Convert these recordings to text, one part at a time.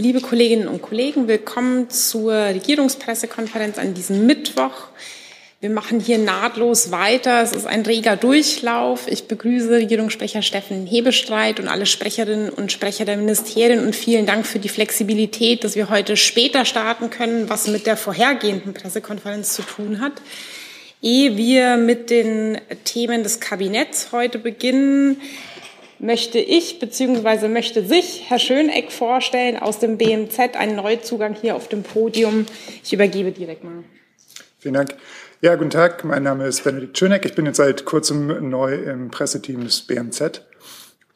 Liebe Kolleginnen und Kollegen, willkommen zur Regierungspressekonferenz an diesem Mittwoch. Wir machen hier nahtlos weiter. Es ist ein reger Durchlauf. Ich begrüße Regierungssprecher Steffen Hebestreit und alle Sprecherinnen und Sprecher der Ministerien und vielen Dank für die Flexibilität, dass wir heute später starten können, was mit der vorhergehenden Pressekonferenz zu tun hat. Ehe wir mit den Themen des Kabinetts heute beginnen, möchte ich bzw. möchte sich Herr Schöneck vorstellen aus dem BMZ, einen Neuzugang hier auf dem Podium. Ich übergebe direkt mal. Vielen Dank. Ja, guten Tag. Mein Name ist Benedikt Schöneck. Ich bin jetzt seit kurzem neu im Presseteam des BMZ.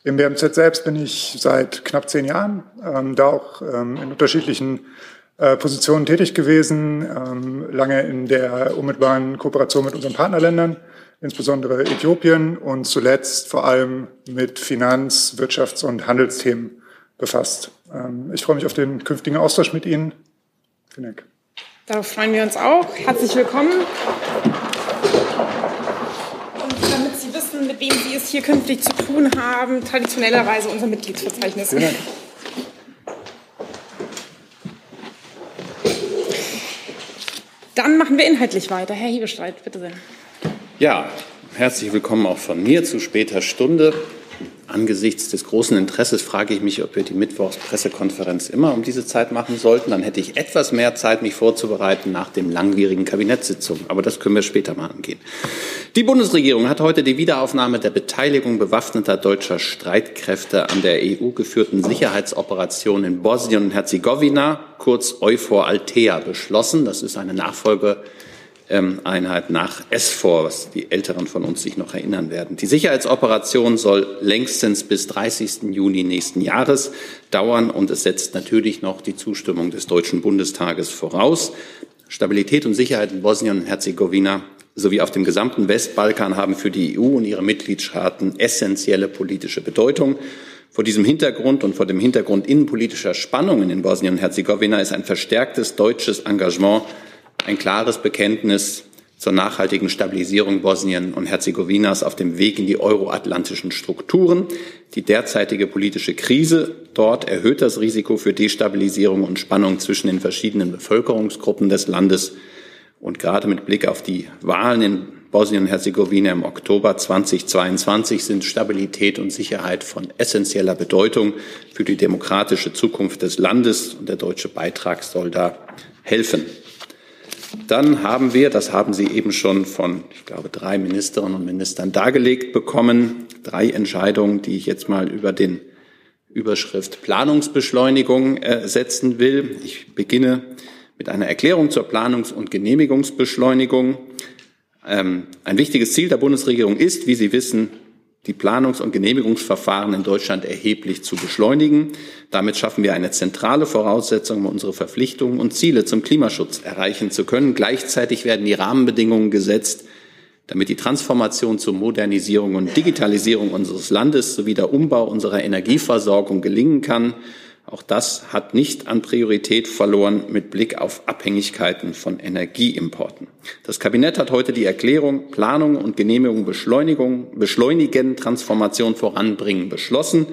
Im BMZ selbst bin ich seit knapp zehn Jahren, ähm, da auch ähm, in unterschiedlichen äh, Positionen tätig gewesen, ähm, lange in der unmittelbaren Kooperation mit unseren Partnerländern insbesondere Äthiopien und zuletzt vor allem mit Finanz-, Wirtschafts- und Handelsthemen befasst. Ähm, ich freue mich auf den künftigen Austausch mit Ihnen. Vielen Dank. Darauf freuen wir uns auch. Herzlich willkommen. Und damit Sie wissen, mit wem Sie es hier künftig zu tun haben, traditionellerweise unser Mitgliedsverzeichnis. Vielen Dank. Dann machen wir inhaltlich weiter. Herr Hebestreit, bitte sehr. Ja, herzlich willkommen auch von mir zu später Stunde. Angesichts des großen Interesses frage ich mich, ob wir die Mittwochspressekonferenz immer um diese Zeit machen sollten. Dann hätte ich etwas mehr Zeit, mich vorzubereiten nach dem langwierigen Kabinettssitzung. Aber das können wir später mal angehen. Die Bundesregierung hat heute die Wiederaufnahme der Beteiligung bewaffneter deutscher Streitkräfte an der EU-geführten Sicherheitsoperation in Bosnien und Herzegowina, kurz EUFOR Altea, beschlossen. Das ist eine Nachfolge Einheit nach SFOR, was die Älteren von uns sich noch erinnern werden. Die Sicherheitsoperation soll längstens bis 30. Juni nächsten Jahres dauern und es setzt natürlich noch die Zustimmung des Deutschen Bundestages voraus. Stabilität und Sicherheit in Bosnien und Herzegowina sowie auf dem gesamten Westbalkan haben für die EU und ihre Mitgliedstaaten essentielle politische Bedeutung. Vor diesem Hintergrund und vor dem Hintergrund innenpolitischer Spannungen in Bosnien und Herzegowina ist ein verstärktes deutsches Engagement ein klares Bekenntnis zur nachhaltigen Stabilisierung Bosnien und Herzegowinas auf dem Weg in die euroatlantischen Strukturen. Die derzeitige politische Krise dort erhöht das Risiko für Destabilisierung und Spannung zwischen den verschiedenen Bevölkerungsgruppen des Landes. Und gerade mit Blick auf die Wahlen in Bosnien und Herzegowina im Oktober 2022 sind Stabilität und Sicherheit von essentieller Bedeutung für die demokratische Zukunft des Landes. Und der deutsche Beitrag soll da helfen. Dann haben wir, das haben Sie eben schon von, ich glaube, drei Ministerinnen und Ministern dargelegt bekommen, drei Entscheidungen, die ich jetzt mal über den Überschrift Planungsbeschleunigung äh, setzen will. Ich beginne mit einer Erklärung zur Planungs- und Genehmigungsbeschleunigung. Ähm, ein wichtiges Ziel der Bundesregierung ist, wie Sie wissen, die Planungs- und Genehmigungsverfahren in Deutschland erheblich zu beschleunigen. Damit schaffen wir eine zentrale Voraussetzung, um unsere Verpflichtungen und Ziele zum Klimaschutz erreichen zu können. Gleichzeitig werden die Rahmenbedingungen gesetzt, damit die Transformation zur Modernisierung und Digitalisierung unseres Landes sowie der Umbau unserer Energieversorgung gelingen kann auch das hat nicht an Priorität verloren mit Blick auf Abhängigkeiten von Energieimporten. Das Kabinett hat heute die Erklärung Planung und Genehmigung Beschleunigung, beschleunigen, Transformation voranbringen beschlossen.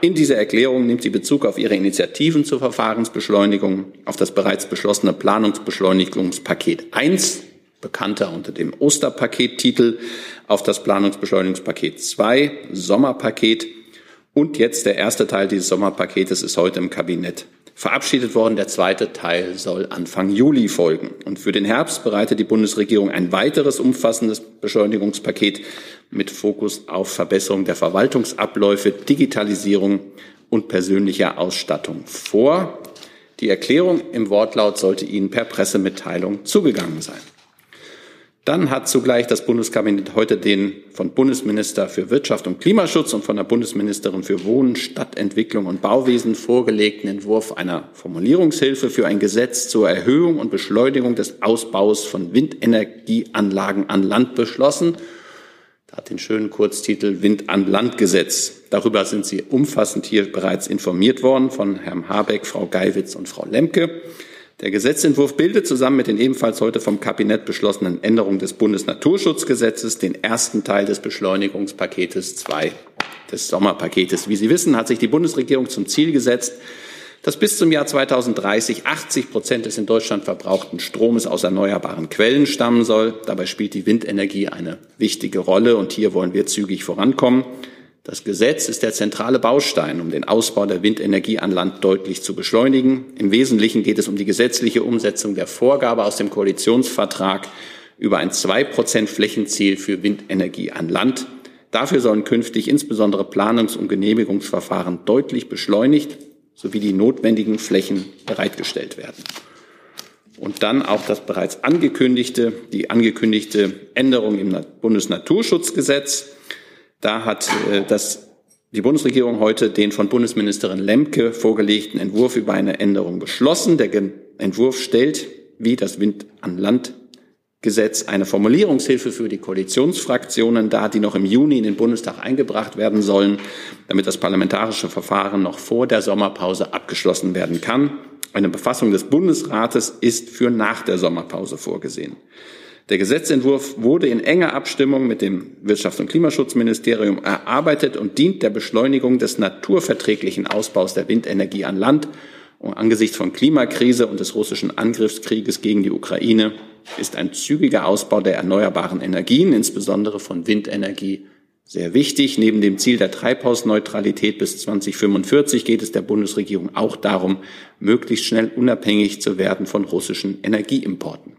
In dieser Erklärung nimmt sie Bezug auf ihre Initiativen zur Verfahrensbeschleunigung, auf das bereits beschlossene Planungsbeschleunigungspaket 1, bekannter unter dem Osterpakettitel, auf das Planungsbeschleunigungspaket 2, Sommerpaket und jetzt der erste Teil dieses Sommerpaketes ist heute im Kabinett verabschiedet worden. Der zweite Teil soll Anfang Juli folgen. Und für den Herbst bereitet die Bundesregierung ein weiteres umfassendes Beschleunigungspaket mit Fokus auf Verbesserung der Verwaltungsabläufe, Digitalisierung und persönlicher Ausstattung vor. Die Erklärung im Wortlaut sollte Ihnen per Pressemitteilung zugegangen sein. Dann hat zugleich das Bundeskabinett heute den von Bundesminister für Wirtschaft und Klimaschutz und von der Bundesministerin für Wohnen, Stadtentwicklung und Bauwesen vorgelegten Entwurf einer Formulierungshilfe für ein Gesetz zur Erhöhung und Beschleunigung des Ausbaus von Windenergieanlagen an Land beschlossen. Da hat den schönen Kurztitel Wind an Land Gesetz. Darüber sind Sie umfassend hier bereits informiert worden von Herrn Habeck, Frau Geiwitz und Frau Lemke. Der Gesetzentwurf bildet zusammen mit den ebenfalls heute vom Kabinett beschlossenen Änderungen des Bundesnaturschutzgesetzes den ersten Teil des Beschleunigungspaketes 2 des Sommerpaketes. Wie Sie wissen, hat sich die Bundesregierung zum Ziel gesetzt, dass bis zum Jahr 2030 80 Prozent des in Deutschland verbrauchten Stromes aus erneuerbaren Quellen stammen soll. Dabei spielt die Windenergie eine wichtige Rolle und hier wollen wir zügig vorankommen. Das Gesetz ist der zentrale Baustein, um den Ausbau der Windenergie an Land deutlich zu beschleunigen. Im Wesentlichen geht es um die gesetzliche Umsetzung der Vorgabe aus dem Koalitionsvertrag über ein 2% Flächenziel für Windenergie an Land. Dafür sollen künftig insbesondere Planungs- und Genehmigungsverfahren deutlich beschleunigt sowie die notwendigen Flächen bereitgestellt werden. Und dann auch das bereits angekündigte, die angekündigte Änderung im Bundesnaturschutzgesetz. Da hat äh, das, die Bundesregierung heute den von Bundesministerin Lemke vorgelegten Entwurf über eine Änderung beschlossen. Der Entwurf stellt, wie das Wind an Land Gesetz eine Formulierungshilfe für die Koalitionsfraktionen dar, die noch im Juni in den Bundestag eingebracht werden sollen, damit das parlamentarische Verfahren noch vor der Sommerpause abgeschlossen werden kann. Eine Befassung des Bundesrates ist für nach der Sommerpause vorgesehen. Der Gesetzentwurf wurde in enger Abstimmung mit dem Wirtschafts- und Klimaschutzministerium erarbeitet und dient der Beschleunigung des naturverträglichen Ausbaus der Windenergie an Land. Und angesichts von Klimakrise und des russischen Angriffskrieges gegen die Ukraine ist ein zügiger Ausbau der erneuerbaren Energien, insbesondere von Windenergie, sehr wichtig. Neben dem Ziel der Treibhausneutralität bis 2045 geht es der Bundesregierung auch darum, möglichst schnell unabhängig zu werden von russischen Energieimporten.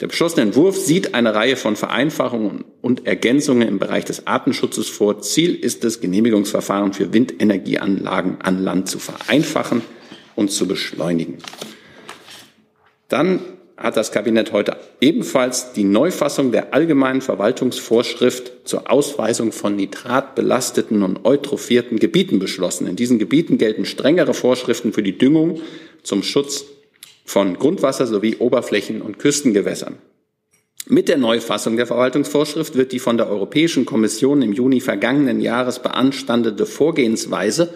Der beschlossene Entwurf sieht eine Reihe von Vereinfachungen und Ergänzungen im Bereich des Artenschutzes vor. Ziel ist es, Genehmigungsverfahren für Windenergieanlagen an Land zu vereinfachen und zu beschleunigen. Dann hat das Kabinett heute ebenfalls die Neufassung der allgemeinen Verwaltungsvorschrift zur Ausweisung von nitratbelasteten und eutrophierten Gebieten beschlossen. In diesen Gebieten gelten strengere Vorschriften für die Düngung zum Schutz von Grundwasser sowie Oberflächen- und Küstengewässern. Mit der Neufassung der Verwaltungsvorschrift wird die von der Europäischen Kommission im Juni vergangenen Jahres beanstandete Vorgehensweise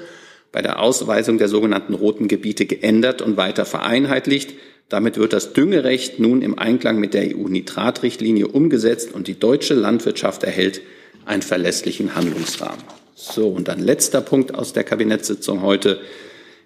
bei der Ausweisung der sogenannten roten Gebiete geändert und weiter vereinheitlicht. Damit wird das Düngerecht nun im Einklang mit der EU-Nitratrichtlinie umgesetzt und die deutsche Landwirtschaft erhält einen verlässlichen Handlungsrahmen. So, und ein letzter Punkt aus der Kabinettssitzung heute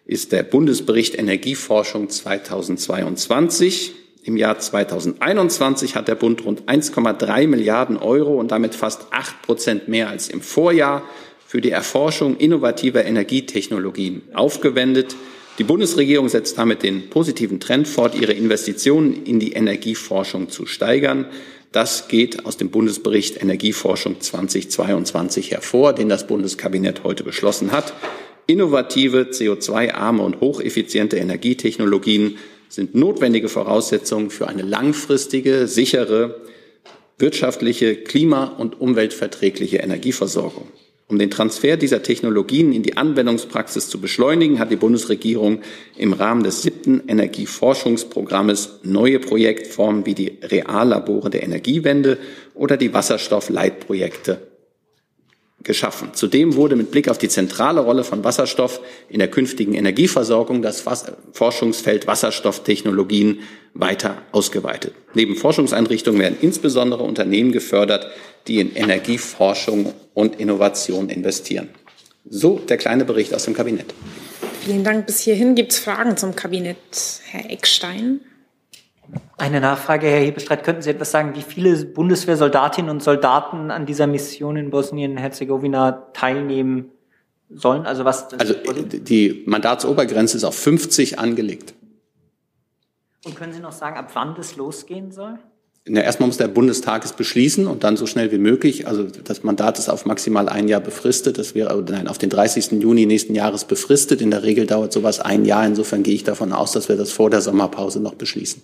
ist der Bundesbericht Energieforschung 2022. Im Jahr 2021 hat der Bund rund 1,3 Milliarden Euro und damit fast acht Prozent mehr als im Vorjahr für die Erforschung innovativer Energietechnologien aufgewendet. Die Bundesregierung setzt damit den positiven Trend fort, ihre Investitionen in die Energieforschung zu steigern. Das geht aus dem Bundesbericht Energieforschung 2022 hervor, den das Bundeskabinett heute beschlossen hat. Innovative, CO2-arme und hocheffiziente Energietechnologien sind notwendige Voraussetzungen für eine langfristige, sichere, wirtschaftliche, klima- und umweltverträgliche Energieversorgung. Um den Transfer dieser Technologien in die Anwendungspraxis zu beschleunigen, hat die Bundesregierung im Rahmen des siebten Energieforschungsprogrammes neue Projektformen wie die Reallabore der Energiewende oder die Wasserstoffleitprojekte geschaffen. Zudem wurde mit Blick auf die zentrale Rolle von Wasserstoff in der künftigen Energieversorgung das Forschungsfeld Wasserstofftechnologien weiter ausgeweitet. Neben Forschungseinrichtungen werden insbesondere Unternehmen gefördert, die in Energieforschung und Innovation investieren. So der kleine Bericht aus dem Kabinett. Vielen Dank. Bis hierhin gibt es Fragen zum Kabinett. Herr Eckstein. Eine Nachfrage, Herr Hebestreit. Könnten Sie etwas sagen, wie viele Bundeswehrsoldatinnen und Soldaten an dieser Mission in Bosnien-Herzegowina teilnehmen sollen? Also, was also die Mandatsobergrenze ist auf 50 angelegt. Und können Sie noch sagen, ab wann das losgehen soll? Na, erstmal muss der Bundestag es beschließen und dann so schnell wie möglich. Also das Mandat ist auf maximal ein Jahr befristet. Das wäre nein, auf den 30. Juni nächsten Jahres befristet. In der Regel dauert sowas ein Jahr. Insofern gehe ich davon aus, dass wir das vor der Sommerpause noch beschließen.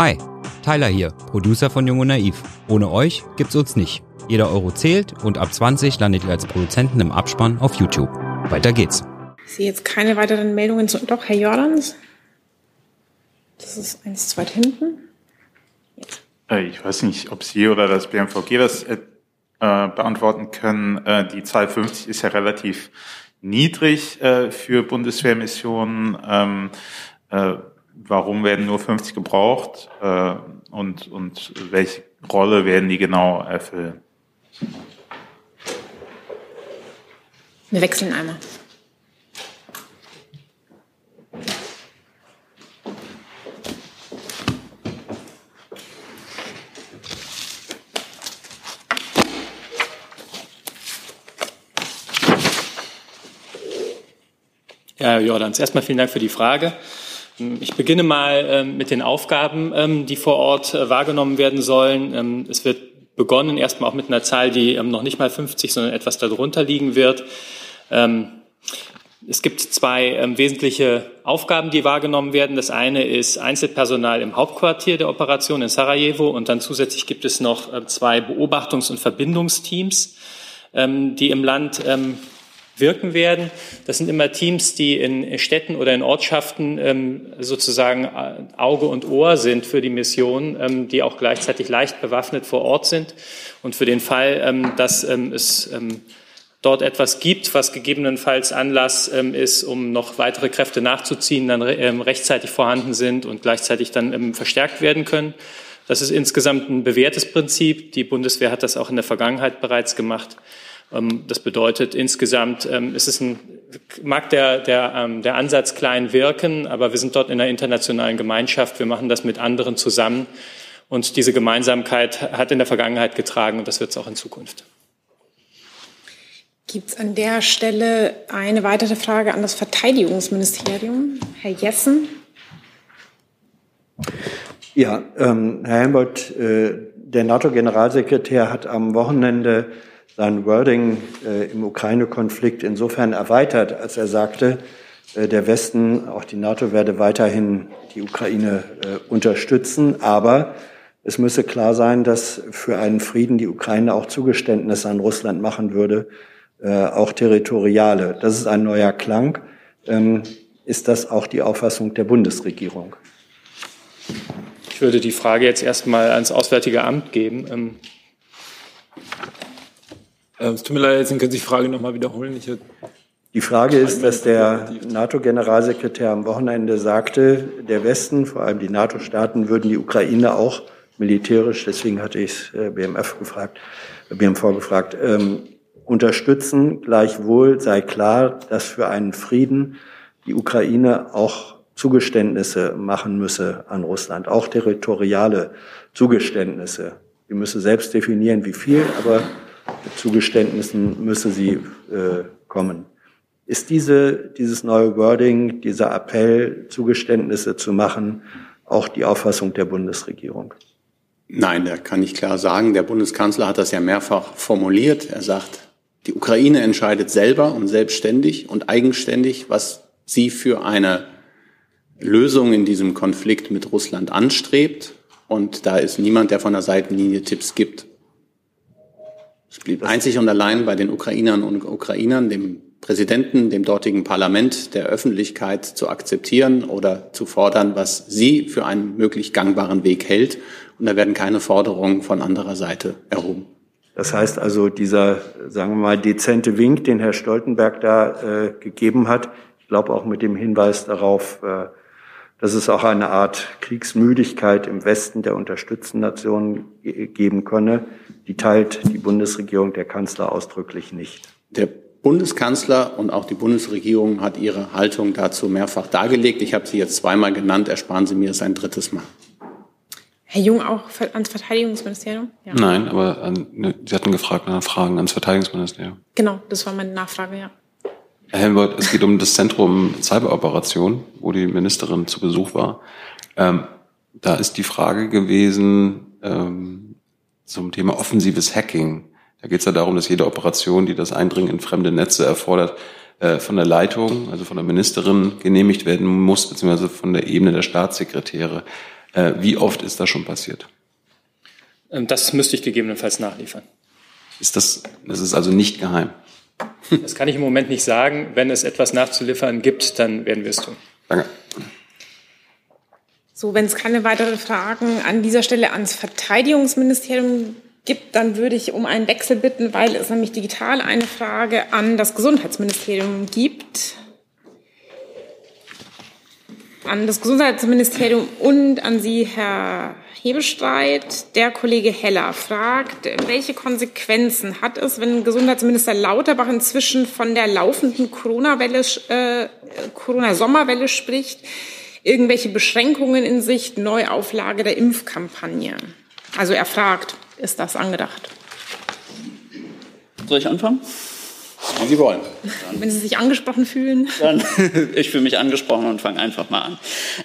Hi, Tyler hier, Producer von Jung und Naiv. Ohne euch gibt's uns nicht. Jeder Euro zählt und ab 20 landet ihr als Produzenten im Abspann auf YouTube. Weiter geht's. Ich sehe jetzt keine weiteren Meldungen zu. Doch, Herr Jordans. Das ist eins zu weit hinten. Jetzt. Äh, ich weiß nicht, ob Sie oder das BMVG das äh, beantworten können. Äh, die Zahl 50 ist ja relativ niedrig äh, für Bundeswehrmissionen. Ähm, äh, warum werden nur 50 gebraucht äh, und, und welche Rolle werden die genau erfüllen. Wir wechseln einmal. Herr Jordans, erstmal vielen Dank für die Frage. Ich beginne mal ähm, mit den Aufgaben, ähm, die vor Ort äh, wahrgenommen werden sollen. Ähm, es wird begonnen erstmal auch mit einer Zahl, die noch nicht mal 50, sondern etwas darunter liegen wird. Es gibt zwei wesentliche Aufgaben, die wahrgenommen werden. Das eine ist Einzelpersonal im Hauptquartier der Operation in Sarajevo und dann zusätzlich gibt es noch äh, zwei Beobachtungs- und Verbindungsteams, die im Land wirken werden. Das sind immer Teams, die in Städten oder in Ortschaften ähm, sozusagen äh, Auge und Ohr sind für die Mission, ähm, die auch gleichzeitig leicht bewaffnet vor Ort sind. Und für den Fall, ähm, dass es dort etwas gibt, was gegebenenfalls Anlass ist, um noch weitere Kräfte nachzuziehen, dann rechtzeitig vorhanden sind und gleichzeitig dann verstärkt werden können. Das ist insgesamt ein bewährtes Prinzip. Die Bundeswehr hat das auch in der Vergangenheit bereits gemacht. Ähm, das bedeutet insgesamt, ähm, ist es ein, mag der, der, ähm, der Ansatz klein wirken, aber wir sind dort in einer internationalen Gemeinschaft. Wir machen das mit anderen zusammen. Und diese Gemeinsamkeit hat in der Vergangenheit getragen und das wird es auch in Zukunft. Gibt es an der Stelle eine weitere Frage an das Verteidigungsministerium? Herr Jessen. Ja, ähm, Herr Helmut, äh, der NATO-Generalsekretär hat am Wochenende sein Wording äh, im Ukraine-Konflikt insofern erweitert, als er sagte, äh, der Westen, auch die NATO, werde weiterhin die Ukraine äh, unterstützen, aber es müsse klar sein, dass für einen Frieden die Ukraine auch Zugeständnisse an Russland machen würde, äh, auch territoriale. Das ist ein neuer Klang. Ähm, ist das auch die Auffassung der Bundesregierung? Ich würde die Frage jetzt erstmal ans Auswärtige Amt geben. Ähm äh, es tut mir leid, jetzt können Sie die Frage nochmal wiederholen. Ich die Frage ist, dass der NATO-Generalsekretär am Wochenende sagte, der Westen, vor allem die NATO-Staaten, würden die Ukraine auch militärisch, deswegen hatte ich es BMF gefragt, BMV gefragt, ähm, unterstützen. Gleichwohl sei klar, dass für einen Frieden die Ukraine auch Zugeständnisse machen müsse an Russland, auch territoriale Zugeständnisse. Sie müsse selbst definieren, wie viel, aber Zugeständnissen müsse sie äh, kommen. Ist diese, dieses neue Wording, dieser Appell, Zugeständnisse zu machen, auch die Auffassung der Bundesregierung? Nein, da kann ich klar sagen. Der Bundeskanzler hat das ja mehrfach formuliert. Er sagt, die Ukraine entscheidet selber und selbstständig und eigenständig, was sie für eine Lösung in diesem Konflikt mit Russland anstrebt. Und da ist niemand, der von der Seitenlinie Tipps gibt. Es blieb einzig und allein bei den Ukrainern und Ukrainern, dem Präsidenten, dem dortigen Parlament, der Öffentlichkeit zu akzeptieren oder zu fordern, was sie für einen möglich gangbaren Weg hält. Und da werden keine Forderungen von anderer Seite erhoben. Das heißt also, dieser, sagen wir mal, dezente Wink, den Herr Stoltenberg da äh, gegeben hat, ich glaube auch mit dem Hinweis darauf, äh, dass es auch eine Art Kriegsmüdigkeit im Westen der unterstützten Nationen geben könne, die teilt die Bundesregierung, der Kanzler ausdrücklich nicht. Der Bundeskanzler und auch die Bundesregierung hat ihre Haltung dazu mehrfach dargelegt. Ich habe sie jetzt zweimal genannt, ersparen Sie mir es ein drittes Mal. Herr Jung auch ans Verteidigungsministerium? Ja. Nein, aber an, ne, Sie hatten gefragt nach Fragen ans Verteidigungsministerium. Genau, das war meine Nachfrage, ja. Herr Helmut, es geht um das Zentrum Cyberoperation, wo die Ministerin zu Besuch war. Ähm, da ist die Frage gewesen ähm, zum Thema offensives Hacking. Da geht es ja darum, dass jede Operation, die das Eindringen in fremde Netze erfordert, äh, von der Leitung, also von der Ministerin genehmigt werden muss, beziehungsweise von der Ebene der Staatssekretäre. Äh, wie oft ist das schon passiert? Ähm, das müsste ich gegebenenfalls nachliefern. Ist das, das ist also nicht geheim? Das kann ich im Moment nicht sagen. Wenn es etwas nachzuliefern gibt, dann werden wir es tun. Danke. So, wenn es keine weiteren Fragen an dieser Stelle ans Verteidigungsministerium gibt, dann würde ich um einen Wechsel bitten, weil es nämlich digital eine Frage an das Gesundheitsministerium gibt an das Gesundheitsministerium und an Sie, Herr Hebestreit. Der Kollege Heller fragt, welche Konsequenzen hat es, wenn Gesundheitsminister Lauterbach inzwischen von der laufenden Corona-Welle, äh, Corona-Sommerwelle spricht? Irgendwelche Beschränkungen in Sicht, Neuauflage der Impfkampagne? Also er fragt, ist das angedacht? Soll ich anfangen? Wie Sie wollen. Wenn Sie sich angesprochen fühlen. Dann, ich fühle mich angesprochen und fange einfach mal an.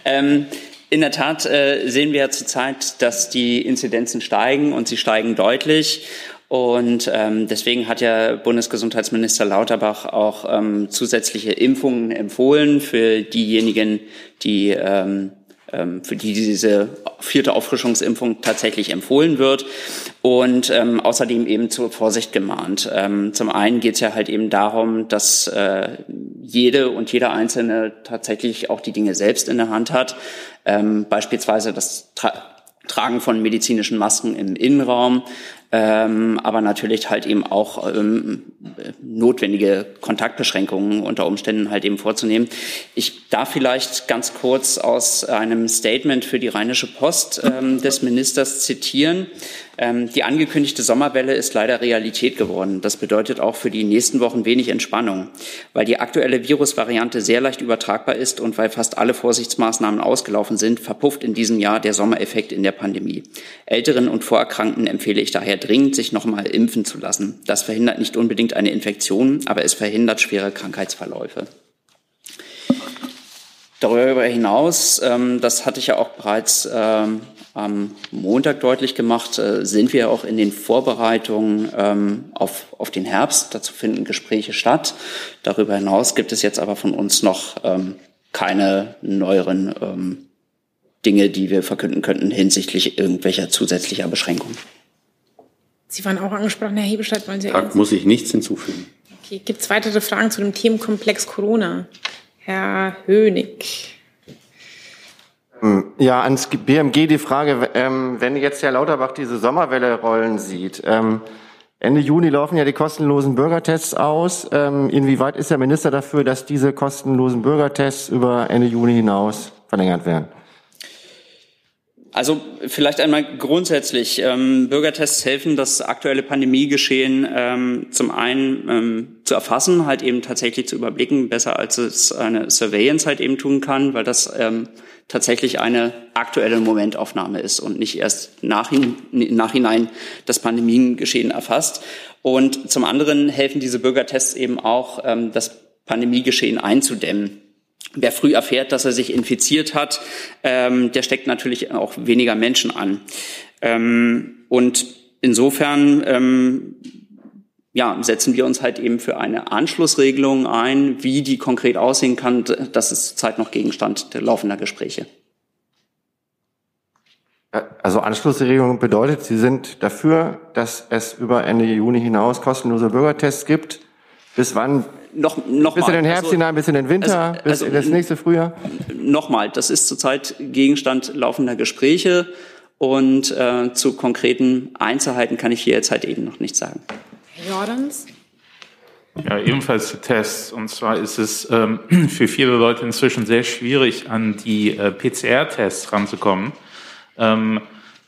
Ähm, in der Tat äh, sehen wir ja zurzeit, dass die Inzidenzen steigen und sie steigen deutlich. Und ähm, deswegen hat ja Bundesgesundheitsminister Lauterbach auch ähm, zusätzliche Impfungen empfohlen für diejenigen, die ähm, für die diese vierte Auffrischungsimpfung tatsächlich empfohlen wird und ähm, außerdem eben zur Vorsicht gemahnt. Ähm, zum einen geht es ja halt eben darum, dass äh, jede und jeder Einzelne tatsächlich auch die Dinge selbst in der Hand hat, ähm, beispielsweise das Tra Tragen von medizinischen Masken im Innenraum, ähm, aber natürlich halt eben auch ähm, notwendige Kontaktbeschränkungen unter Umständen halt eben vorzunehmen. Ich darf vielleicht ganz kurz aus einem Statement für die Rheinische Post ähm, des Ministers zitieren. Ähm, die angekündigte Sommerwelle ist leider Realität geworden. Das bedeutet auch für die nächsten Wochen wenig Entspannung, weil die aktuelle Virusvariante sehr leicht übertragbar ist und weil fast alle Vorsichtsmaßnahmen ausgelaufen sind, verpufft in diesem Jahr der Sommereffekt in der Pandemie. Älteren und Vorerkrankten empfehle ich daher dringend, sich nochmal impfen zu lassen. Das verhindert nicht unbedingt eine Infektion, aber es verhindert schwere Krankheitsverläufe. Darüber hinaus, ähm, das hatte ich ja auch bereits ähm, am Montag deutlich gemacht, äh, sind wir auch in den Vorbereitungen ähm, auf, auf den Herbst. Dazu finden Gespräche statt. Darüber hinaus gibt es jetzt aber von uns noch ähm, keine neueren ähm, Dinge, die wir verkünden könnten hinsichtlich irgendwelcher zusätzlicher Beschränkungen. Sie waren auch angesprochen, Herr Hebestedt, wollen Sie Tag muss ich nichts hinzufügen. Okay, gibt es weitere Fragen zu dem Themenkomplex Corona? Herr Hönig. Ähm, ja, ans BMG die Frage, ähm, wenn jetzt Herr Lauterbach diese Sommerwelle rollen sieht, ähm, Ende Juni laufen ja die kostenlosen Bürgertests aus. Inwieweit ist der Minister dafür, dass diese kostenlosen Bürgertests über Ende Juni hinaus verlängert werden? Also vielleicht einmal grundsätzlich. Ähm, Bürgertests helfen, das aktuelle Pandemiegeschehen ähm, zum einen ähm, zu erfassen, halt eben tatsächlich zu überblicken, besser als es eine Surveillance halt eben tun kann, weil das tatsächlich eine aktuelle Momentaufnahme ist und nicht erst nachhin, nachhinein das Pandemiegeschehen erfasst. Und zum anderen helfen diese Bürgertests eben auch, ähm, das Pandemiegeschehen einzudämmen. Wer früh erfährt, dass er sich infiziert hat, ähm, der steckt natürlich auch weniger Menschen an. Ähm, und insofern ja, setzen wir uns halt eben für eine Anschlussregelung ein. Wie die konkret aussehen kann, das ist zurzeit noch Gegenstand der laufender Gespräche. Also Anschlussregelung bedeutet, Sie sind dafür, dass es über Ende Juni hinaus kostenlose Bürgertests gibt. Bis wann noch, noch bis mal. in den Herbst also, hinein, bis in den Winter, also, bis also, in das nächste Frühjahr? Nochmal, das ist zurzeit Gegenstand laufender Gespräche und äh, zu konkreten Einzelheiten kann ich hier jetzt halt eben noch nichts sagen. Jordans? Ja, ebenfalls zu Tests. Und zwar ist es ähm, für viele Leute inzwischen sehr schwierig, an die äh, PCR-Tests ranzukommen. Ähm,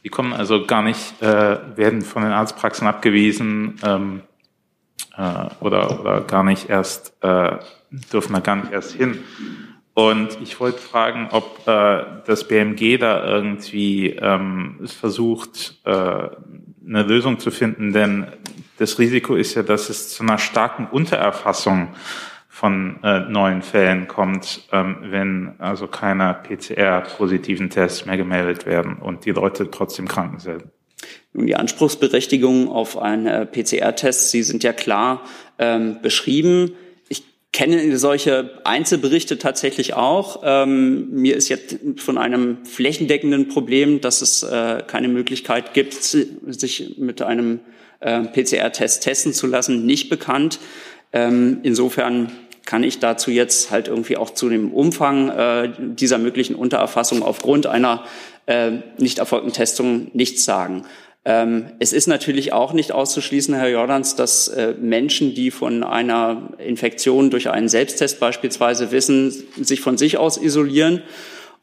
die kommen also gar nicht, äh, werden von den Arztpraxen abgewiesen. Ähm, äh, oder, oder gar nicht erst, äh, dürfen da gar nicht erst hin. Und ich wollte fragen, ob äh, das BMG da irgendwie ähm, versucht, äh, eine Lösung zu finden, denn das Risiko ist ja, dass es zu einer starken Untererfassung von äh, neuen Fällen kommt, ähm, wenn also keine PCR-positiven Tests mehr gemeldet werden und die Leute trotzdem krank sind. Die Anspruchsberechtigung auf einen äh, PCR-Test, Sie sind ja klar ähm, beschrieben. Ich kenne solche Einzelberichte tatsächlich auch. Ähm, mir ist jetzt von einem flächendeckenden Problem, dass es äh, keine Möglichkeit gibt, sich mit einem äh, PCR-Test testen zu lassen, nicht bekannt. Ähm, insofern kann ich dazu jetzt halt irgendwie auch zu dem Umfang äh, dieser möglichen Untererfassung aufgrund einer äh, nicht erfolgten Testung nichts sagen. Ähm, es ist natürlich auch nicht auszuschließen, Herr Jordans, dass äh, Menschen, die von einer Infektion durch einen Selbsttest beispielsweise wissen, sich von sich aus isolieren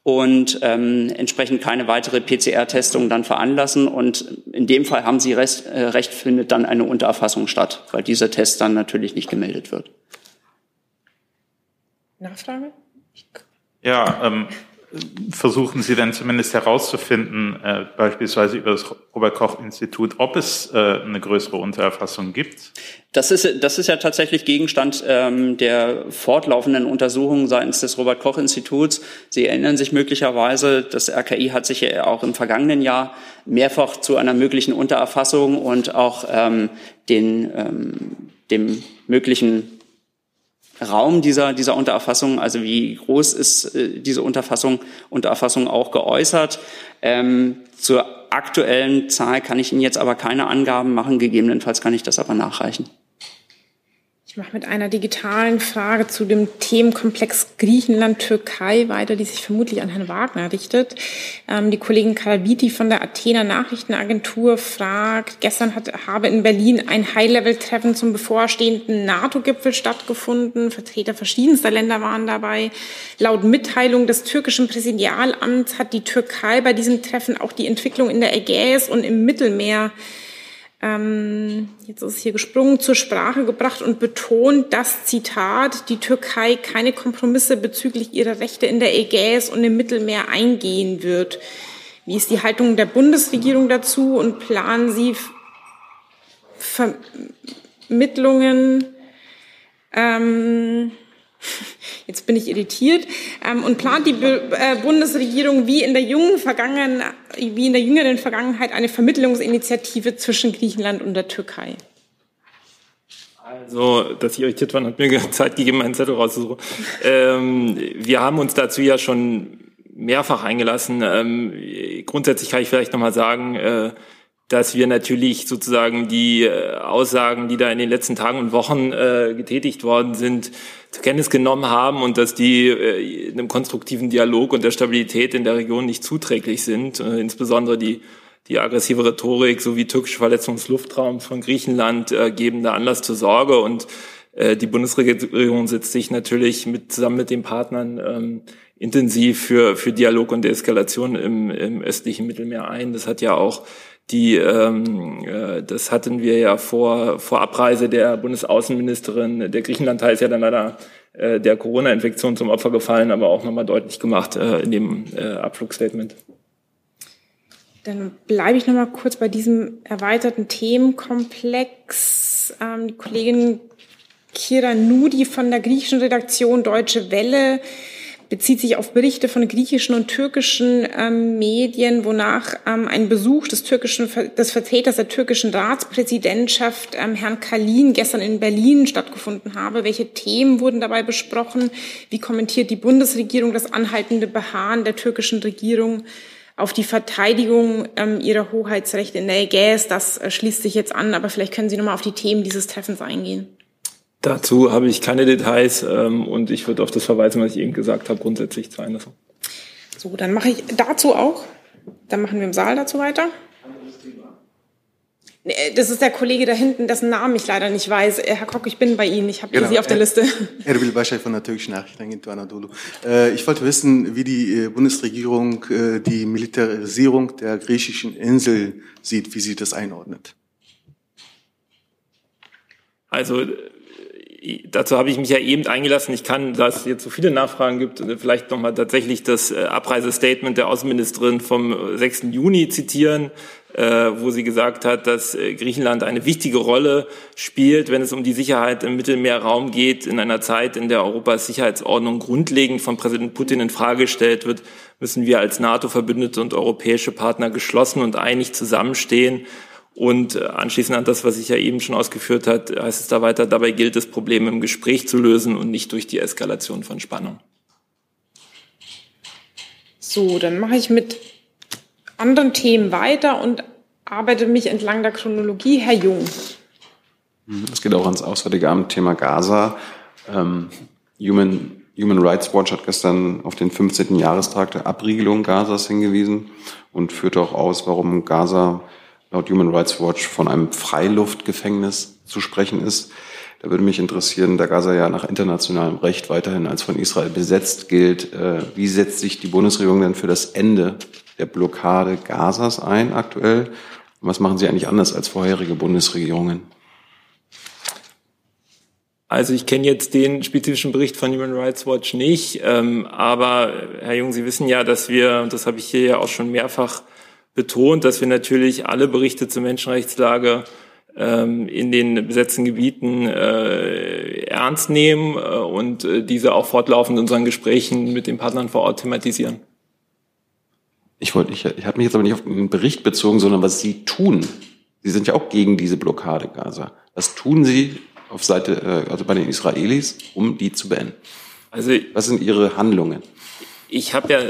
und ähm, entsprechend keine weitere PCR-Testung dann veranlassen. Und in dem Fall haben Sie recht, äh, recht, findet dann eine Untererfassung statt, weil dieser Test dann natürlich nicht gemeldet wird. Nachfrage? Ja, ähm, versuchen Sie denn zumindest herauszufinden, äh, beispielsweise über das Robert-Koch-Institut, ob es äh, eine größere Untererfassung gibt? Das ist, das ist ja tatsächlich Gegenstand ähm, der fortlaufenden Untersuchungen seitens des Robert-Koch-Instituts. Sie erinnern sich möglicherweise, das RKI hat sich ja auch im vergangenen Jahr mehrfach zu einer möglichen Untererfassung und auch ähm, den, ähm, dem möglichen Raum dieser, dieser Untererfassung, also wie groß ist äh, diese Unterfassung, Untererfassung auch geäußert. Ähm, zur aktuellen Zahl kann ich Ihnen jetzt aber keine Angaben machen, gegebenenfalls kann ich das aber nachreichen. Ich mache mit einer digitalen Frage zu dem Themenkomplex Griechenland-Türkei weiter, die sich vermutlich an Herrn Wagner richtet. Ähm, die Kollegin Karabiti von der Athener Nachrichtenagentur fragt, gestern hat, habe in Berlin ein High-Level-Treffen zum bevorstehenden NATO-Gipfel stattgefunden. Vertreter verschiedenster Länder waren dabei. Laut Mitteilung des türkischen Präsidialamts hat die Türkei bei diesem Treffen auch die Entwicklung in der Ägäis und im Mittelmeer ähm, jetzt ist es hier gesprungen, zur Sprache gebracht und betont, dass, Zitat, die Türkei keine Kompromisse bezüglich ihrer Rechte in der Ägäis und im Mittelmeer eingehen wird. Wie ist die Haltung der Bundesregierung dazu und planen Sie Vermittlungen ähm, jetzt bin ich irritiert, ähm, und plant die äh, Bundesregierung wie in der jungen Vergangen wie in der jüngeren Vergangenheit eine Vermittlungsinitiative zwischen Griechenland und der Türkei? Also, dass ich irritiert war, hat mir Zeit gegeben, einen Zettel rauszusuchen. Ähm, wir haben uns dazu ja schon mehrfach eingelassen. Ähm, grundsätzlich kann ich vielleicht nochmal sagen, äh, dass wir natürlich sozusagen die äh, Aussagen, die da in den letzten Tagen und Wochen äh, getätigt worden sind, zur Kenntnis genommen haben und dass die äh, einem konstruktiven Dialog und der Stabilität in der Region nicht zuträglich sind. Äh, insbesondere die, die aggressive Rhetorik sowie türkische Verletzungsluftraum von Griechenland äh, geben da Anlass zur Sorge und äh, die Bundesregierung setzt sich natürlich mit, zusammen mit den Partnern ähm, intensiv für, für Dialog und Deeskalation im, im östlichen Mittelmeer ein. Das hat ja auch die, ähm, äh, das hatten wir ja vor, vor Abreise der Bundesaußenministerin. Der Griechenland-Teil ist ja dann leider äh, der Corona-Infektion zum Opfer gefallen, aber auch nochmal deutlich gemacht äh, in dem äh, Abflugstatement. Dann bleibe ich nochmal kurz bei diesem erweiterten Themenkomplex. Ähm, die Kollegin Kira Nudi von der griechischen Redaktion Deutsche Welle bezieht sich auf Berichte von griechischen und türkischen ähm, Medien, wonach ähm, ein Besuch des türkischen des Vertreters der türkischen Ratspräsidentschaft, ähm, Herrn Kalin, gestern in Berlin stattgefunden habe. Welche Themen wurden dabei besprochen? Wie kommentiert die Bundesregierung das anhaltende Beharren der türkischen Regierung auf die Verteidigung ähm, ihrer Hoheitsrechte in der Ägäis? Das äh, schließt sich jetzt an, aber vielleicht können Sie noch mal auf die Themen dieses Treffens eingehen. Dazu habe ich keine Details ähm, und ich würde auf das verweisen, was ich eben gesagt habe, grundsätzlich zu einer. So, dann mache ich dazu auch. Dann machen wir im Saal dazu weiter. Das ist der Kollege da hinten, dessen Namen ich leider nicht weiß. Äh, Herr Kock, ich bin bei Ihnen. Ich habe genau. Sie auf der Liste. Erbil Başay von der türkischen Nachrichtenagentur Anadolu. Äh, ich wollte wissen, wie die äh, Bundesregierung die Militarisierung der griechischen Insel sieht, wie sie das einordnet. Also dazu habe ich mich ja eben eingelassen. Ich kann, da es jetzt so viele Nachfragen gibt, äh, vielleicht nochmal tatsächlich das äh, Abreisestatement der Außenministerin vom 6. Äh, Juni zitieren, wo sie gesagt hat, dass Griechenland eine wichtige Rolle spielt, wenn es um die Sicherheit im Mittelmeerraum geht, in einer Zeit, in der Europas Sicherheitsordnung grundlegend von Präsident Putin in Frage gestellt wird, müssen wir als NATO-Verbündete und europäische Partner geschlossen und einig zusammenstehen und äh, anschließend an das, was ich ja eben schon ausgeführt hat, heißt es da weiter, dabei gilt es, Probleme im Gespräch zu lösen und nicht durch die Eskalation von Spannung. So, dann mache ich mit anderen Themen weiter und arbeite mich entlang der Chronologie. Herr Jung. Es geht auch ans Auswärtige Amt, Thema Gaza. Ähm, Human, Human Rights Watch hat gestern auf den 15. Jahrestag der Abriegelung Gazas hingewiesen und führt auch aus, warum Gaza laut Human Rights Watch von einem Freiluftgefängnis zu sprechen ist. Da würde mich interessieren, da Gaza ja nach internationalem Recht weiterhin als von Israel besetzt gilt, äh, wie setzt sich die Bundesregierung denn für das Ende der Blockade Gazas ein aktuell? Und was machen Sie eigentlich anders als vorherige Bundesregierungen? Also ich kenne jetzt den spezifischen Bericht von Human Rights Watch nicht, ähm, aber Herr Jung, Sie wissen ja, dass wir, und das habe ich hier ja auch schon mehrfach betont, dass wir natürlich alle Berichte zur Menschenrechtslage ähm, in den besetzten Gebieten äh, ernst nehmen äh, und äh, diese auch fortlaufend in unseren Gesprächen mit den Partnern vor Ort thematisieren. Ich wollte, ich, ich habe mich jetzt aber nicht auf den Bericht bezogen, sondern was Sie tun. Sie sind ja auch gegen diese Blockade Gaza. Was tun Sie auf Seite, äh, also bei den Israelis, um die zu beenden? Also, was sind Ihre Handlungen? Ich habe ja,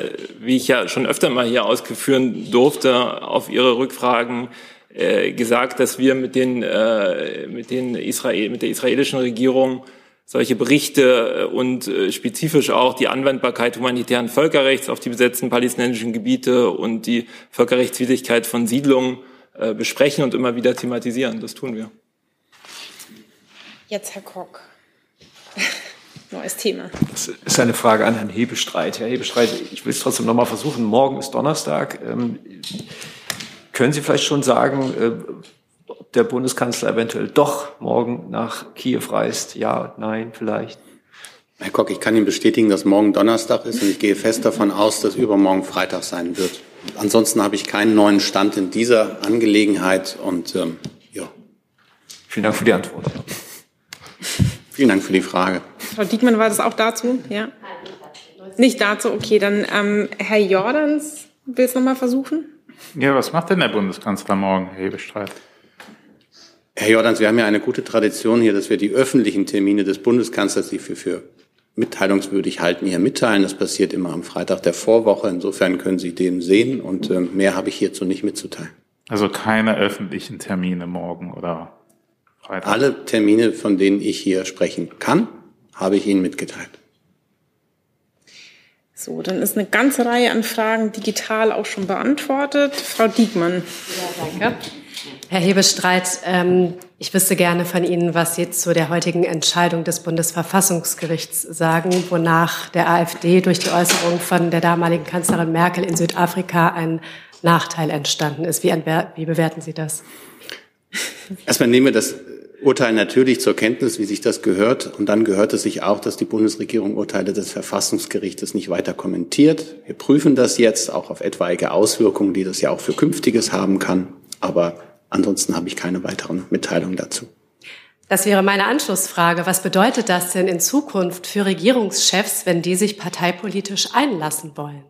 wie ich ja schon öfter mal hier ausgeführen durfte, auf Ihre Rückfragen äh, gesagt, dass wir mit den, äh, mit den Israel, mit der israelischen Regierung solche Berichte äh, und äh, spezifisch auch die Anwendbarkeit humanitären Völkerrechts auf die besetzten palästinensischen Gebiete und die Völkerrechtswidrigkeit von Siedlungen äh, besprechen und immer wieder thematisieren. Das tun wir. Jetzt Herr Koch. Neues Thema. Das ist eine Frage an Herrn Hebestreit. Herr Hebestreit, ich will es trotzdem noch mal versuchen. Morgen ist Donnerstag. Ähm, können Sie vielleicht schon sagen, äh, ob der Bundeskanzler eventuell doch morgen nach Kiew reist? Ja, nein, vielleicht? Herr Koch, ich kann Ihnen bestätigen, dass morgen Donnerstag ist und ich gehe fest davon aus, dass übermorgen Freitag sein wird. Ansonsten habe ich keinen neuen Stand in dieser Angelegenheit und ähm, ja. Vielen Dank für die Antwort. Vielen Dank für die Frage. Frau Diekmann, war das auch dazu? Ja? Nicht dazu, okay. Dann ähm, Herr Jordans will es nochmal versuchen. Ja, was macht denn der Bundeskanzler morgen, Herr Hebestreit? Herr Jordans, wir haben ja eine gute Tradition hier, dass wir die öffentlichen Termine des Bundeskanzlers, die wir für mitteilungswürdig halten, hier mitteilen. Das passiert immer am Freitag der Vorwoche. Insofern können Sie den sehen und äh, mehr habe ich hierzu nicht mitzuteilen. Also keine öffentlichen Termine morgen oder Freitag? Alle Termine, von denen ich hier sprechen kann, habe ich Ihnen mitgeteilt. So, dann ist eine ganze Reihe an Fragen digital auch schon beantwortet. Frau Diekmann. Ja, danke. Herr Hebestreit, ähm, ich wüsste gerne von Ihnen, was Sie zu der heutigen Entscheidung des Bundesverfassungsgerichts sagen, wonach der AfD durch die Äußerung von der damaligen Kanzlerin Merkel in Südafrika ein Nachteil entstanden ist. Wie, wie bewerten Sie das? Erstmal nehmen wir das Urteil natürlich zur Kenntnis, wie sich das gehört. Und dann gehört es sich auch, dass die Bundesregierung Urteile des Verfassungsgerichtes nicht weiter kommentiert. Wir prüfen das jetzt auch auf etwaige Auswirkungen, die das ja auch für Künftiges haben kann. Aber ansonsten habe ich keine weiteren Mitteilungen dazu. Das wäre meine Anschlussfrage. Was bedeutet das denn in Zukunft für Regierungschefs, wenn die sich parteipolitisch einlassen wollen?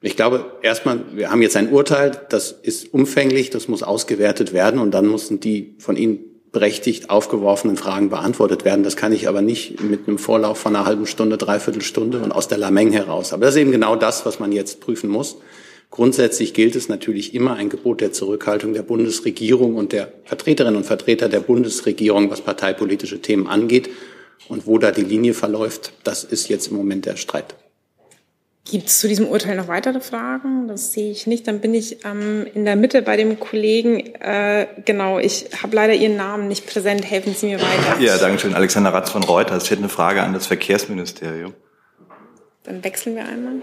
Ich glaube, erstmal, wir haben jetzt ein Urteil, das ist umfänglich, das muss ausgewertet werden und dann müssen die von Ihnen berechtigt aufgeworfenen Fragen beantwortet werden. Das kann ich aber nicht mit einem Vorlauf von einer halben Stunde, dreiviertel Stunde und aus der Lameng heraus. Aber das ist eben genau das, was man jetzt prüfen muss. Grundsätzlich gilt es natürlich immer ein Gebot der Zurückhaltung der Bundesregierung und der Vertreterinnen und Vertreter der Bundesregierung, was parteipolitische Themen angeht. Und wo da die Linie verläuft, das ist jetzt im Moment der Streit. Gibt es zu diesem Urteil noch weitere Fragen? Das sehe ich nicht. Dann bin ich ähm, in der Mitte bei dem Kollegen. Äh, genau, ich habe leider Ihren Namen nicht präsent. Helfen Sie mir weiter. Ja, danke schön. Alexander Ratz von Reuters. Ich hätte eine Frage an das Verkehrsministerium. Dann wechseln wir einmal.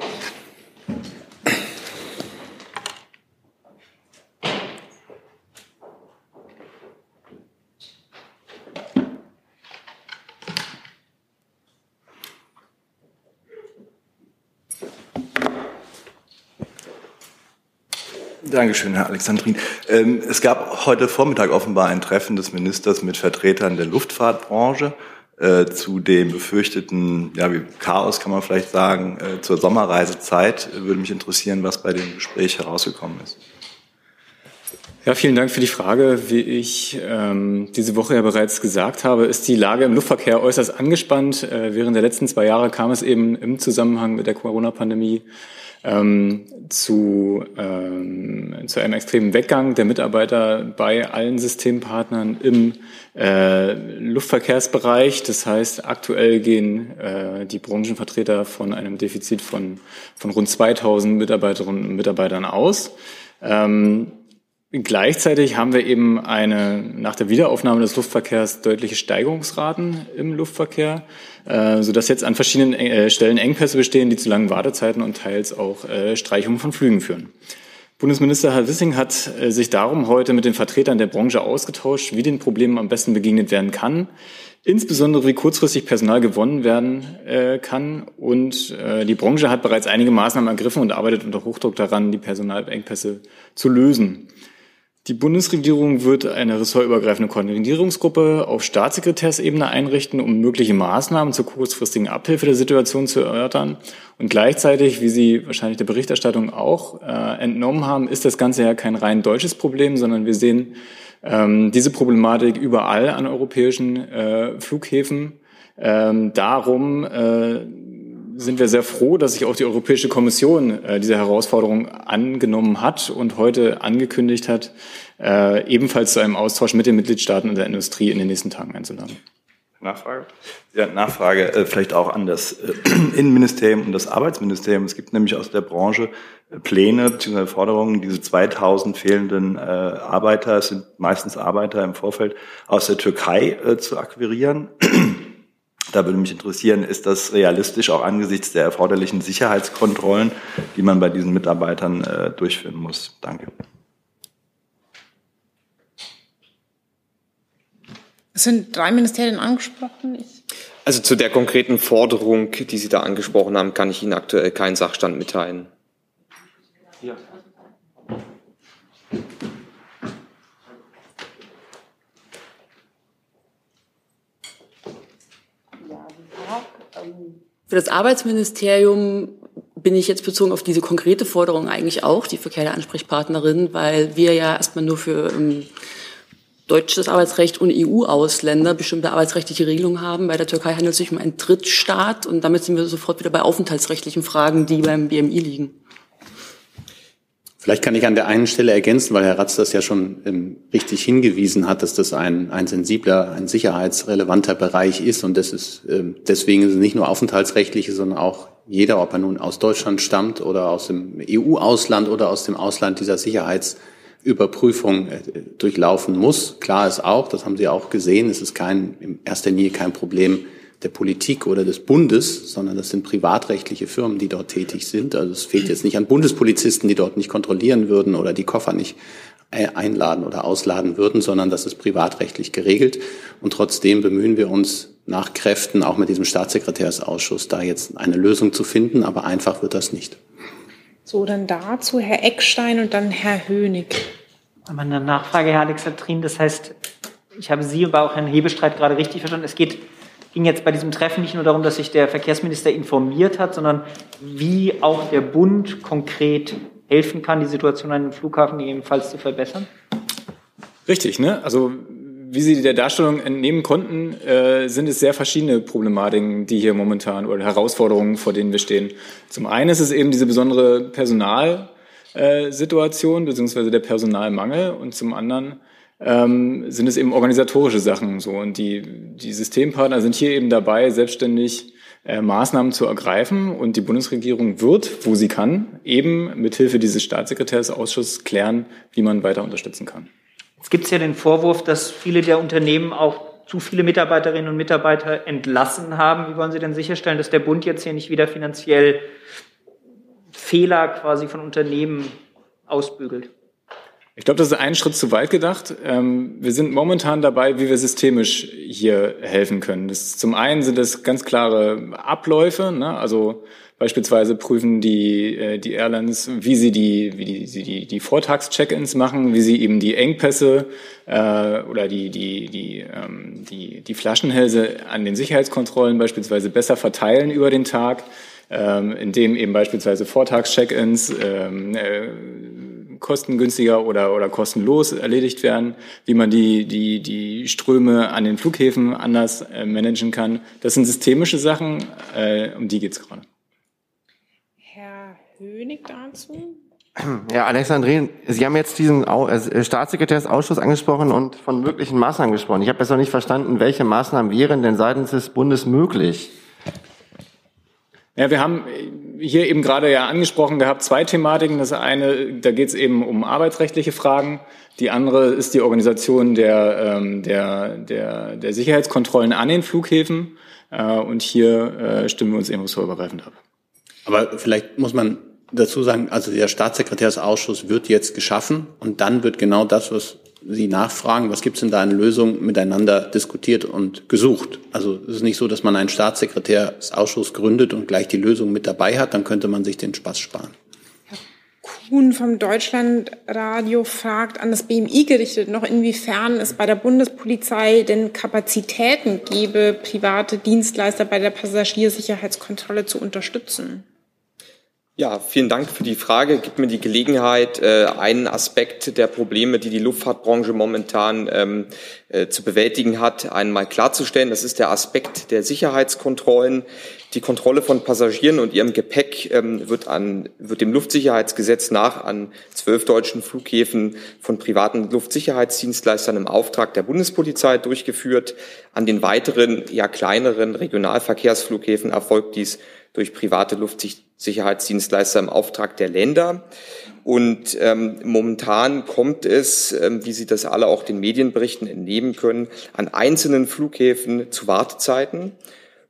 Dankeschön, Herr Alexandrin. Ähm, es gab heute Vormittag offenbar ein Treffen des Ministers mit Vertretern der Luftfahrtbranche äh, zu dem befürchteten ja, Chaos, kann man vielleicht sagen, äh, zur Sommerreisezeit. Würde mich interessieren, was bei dem Gespräch herausgekommen ist. Ja, vielen Dank für die Frage. Wie ich ähm, diese Woche ja bereits gesagt habe, ist die Lage im Luftverkehr äußerst angespannt. Äh, während der letzten zwei Jahre kam es eben im Zusammenhang mit der Corona-Pandemie ähm, zu, ähm, zu einem extremen Weggang der Mitarbeiter bei allen Systempartnern im äh, Luftverkehrsbereich. Das heißt, aktuell gehen äh, die Branchenvertreter von einem Defizit von, von rund 2000 Mitarbeiterinnen und Mitarbeitern aus. Ähm, Gleichzeitig haben wir eben eine, nach der Wiederaufnahme des Luftverkehrs deutliche Steigerungsraten im Luftverkehr, äh, sodass jetzt an verschiedenen äh, Stellen Engpässe bestehen, die zu langen Wartezeiten und teils auch äh, Streichungen von Flügen führen. Bundesminister Herr Wissing hat äh, sich darum heute mit den Vertretern der Branche ausgetauscht, wie den Problemen am besten begegnet werden kann. insbesondere wie kurzfristig Personal gewonnen werden kann. Und die Branche hat bereits einige Maßnahmen ergriffen und arbeitet unter Hochdruck daran, die Personalengpässe zu lösen. Die Bundesregierung wird eine ressortübergreifende Koordinierungsgruppe auf Staatssekretärsebene einrichten, um mögliche Maßnahmen zur kurzfristigen Abhilfe der Situation zu erörtern. Und gleichzeitig, wie Sie wahrscheinlich der Berichterstattung auch äh, entnommen haben, ist das Ganze ja kein rein deutsches Problem, sondern wir sehen ähm, diese Problematik überall an europäischen äh, Flughäfen. Ähm, darum äh, sind wir sehr froh, dass sich auch die Europäische Kommission äh, diese Herausforderung angenommen hat und heute angekündigt hat, äh, ebenfalls zu einem Austausch mit den Mitgliedstaaten und der Industrie in den nächsten Tagen einzuladen. Nachfrage? Ja, Nachfrage äh, vielleicht auch an das äh, Innenministerium und das Arbeitsministerium. Es gibt nämlich aus der Branche äh, Pläne bzw. Forderungen, diese 2000 fehlenden äh, Arbeiter, es sind meistens Arbeiter im Vorfeld, aus der Türkei äh, zu akquirieren. Da würde mich interessieren, ist das realistisch auch angesichts der erforderlichen Sicherheitskontrollen, die man bei diesen Mitarbeitern äh, durchführen muss? Danke. Es sind drei Ministerien angesprochen. Ich also zu der konkreten Forderung, die Sie da angesprochen haben, kann ich Ihnen aktuell keinen Sachstand mitteilen. Ja. Für das Arbeitsministerium bin ich jetzt bezogen auf diese konkrete Forderung eigentlich auch die Verkehr der Ansprechpartnerin, weil wir ja erstmal nur für ähm, deutsches Arbeitsrecht und EU-Ausländer bestimmte arbeitsrechtliche Regelungen haben. Bei der Türkei handelt es sich um einen Drittstaat und damit sind wir sofort wieder bei aufenthaltsrechtlichen Fragen, die beim BMI liegen. Vielleicht kann ich an der einen Stelle ergänzen, weil Herr Ratz das ja schon ähm, richtig hingewiesen hat, dass das ein, ein sensibler, ein sicherheitsrelevanter Bereich ist. Und das ist ähm, deswegen ist es nicht nur aufenthaltsrechtliche, sondern auch jeder, ob er nun aus Deutschland stammt oder aus dem EU-Ausland oder aus dem Ausland dieser Sicherheitsüberprüfung äh, durchlaufen muss. Klar ist auch, das haben Sie auch gesehen, es ist kein, in erster Linie kein Problem der Politik oder des Bundes, sondern das sind privatrechtliche Firmen, die dort tätig sind. Also es fehlt jetzt nicht an Bundespolizisten, die dort nicht kontrollieren würden oder die Koffer nicht einladen oder ausladen würden, sondern das ist privatrechtlich geregelt. Und trotzdem bemühen wir uns nach Kräften, auch mit diesem Staatssekretärsausschuss, da jetzt eine Lösung zu finden. Aber einfach wird das nicht. So, dann dazu Herr Eckstein und dann Herr Hönig. Aber eine Nachfrage, Herr Alexandrin. Das heißt, ich habe Sie, aber auch Herrn Hebestreit gerade richtig verstanden. Es geht ging jetzt bei diesem Treffen nicht nur darum, dass sich der Verkehrsminister informiert hat, sondern wie auch der Bund konkret helfen kann, die Situation an den Flughafen gegebenenfalls zu verbessern? Richtig, ne? Also wie Sie der Darstellung entnehmen konnten, äh, sind es sehr verschiedene Problematiken, die hier momentan oder Herausforderungen, vor denen wir stehen. Zum einen ist es eben diese besondere Personalsituation äh, beziehungsweise der Personalmangel und zum anderen ähm, sind es eben organisatorische Sachen so. Und die, die Systempartner sind hier eben dabei, selbstständig äh, Maßnahmen zu ergreifen. Und die Bundesregierung wird, wo sie kann, eben mithilfe dieses Staatssekretärsausschusses klären, wie man weiter unterstützen kann. Jetzt gibt es ja den Vorwurf, dass viele der Unternehmen auch zu viele Mitarbeiterinnen und Mitarbeiter entlassen haben. Wie wollen Sie denn sicherstellen, dass der Bund jetzt hier nicht wieder finanziell Fehler quasi von Unternehmen ausbügelt? Ich glaube, das ist ein Schritt zu weit gedacht. Ähm, wir sind momentan dabei, wie wir systemisch hier helfen können. Das, zum einen sind es ganz klare Abläufe, ne? also beispielsweise prüfen die, äh, die Airlines, wie sie die, wie die, die, die Vortags-Check-ins machen, wie sie eben die Engpässe äh, oder die, die, die, ähm, die, die Flaschenhälse an den Sicherheitskontrollen beispielsweise besser verteilen über den Tag, ähm, indem eben beispielsweise Vortags-Check-ins ähm, äh, kostengünstiger oder, oder kostenlos erledigt werden, wie man die, die, die Ströme an den Flughäfen anders äh, managen kann. Das sind systemische Sachen, äh, um die geht es gerade. Herr Hönig dazu? Ja, Alexandrin, Sie haben jetzt diesen äh, Staatssekretärsausschuss angesprochen und von möglichen Maßnahmen gesprochen. Ich habe besser nicht verstanden, welche Maßnahmen wären denn seitens des Bundes möglich? Ja, wir haben hier eben gerade ja angesprochen gehabt, zwei Thematiken. Das eine, da geht es eben um arbeitsrechtliche Fragen. Die andere ist die Organisation der, ähm, der, der, der Sicherheitskontrollen an den Flughäfen. Äh, und hier äh, stimmen wir uns eben ressortübergreifend ab. Aber vielleicht muss man dazu sagen, also der Staatssekretärsausschuss wird jetzt geschaffen und dann wird genau das, was Sie nachfragen, was gibt es denn da an Lösungen, miteinander diskutiert und gesucht. Also es ist nicht so, dass man einen Staatssekretärsausschuss gründet und gleich die Lösung mit dabei hat, dann könnte man sich den Spaß sparen. Kuhn vom Deutschlandradio fragt an das BMI gerichtet noch, inwiefern es bei der Bundespolizei denn Kapazitäten gebe, private Dienstleister bei der Passagiersicherheitskontrolle zu unterstützen. Ja, vielen Dank für die Frage. Gibt mir die Gelegenheit, äh, einen Aspekt der Probleme, die die Luftfahrtbranche momentan ähm, äh, zu bewältigen hat, einmal klarzustellen. Das ist der Aspekt der Sicherheitskontrollen. Die Kontrolle von Passagieren und ihrem Gepäck ähm, wird, an, wird dem Luftsicherheitsgesetz nach an zwölf deutschen Flughäfen von privaten Luftsicherheitsdienstleistern im Auftrag der Bundespolizei durchgeführt. An den weiteren, eher kleineren Regionalverkehrsflughäfen erfolgt dies durch private Luftsicherheitsdienstleister im Auftrag der Länder. Und ähm, momentan kommt es, ähm, wie Sie das alle auch den Medienberichten entnehmen können, an einzelnen Flughäfen zu Wartezeiten.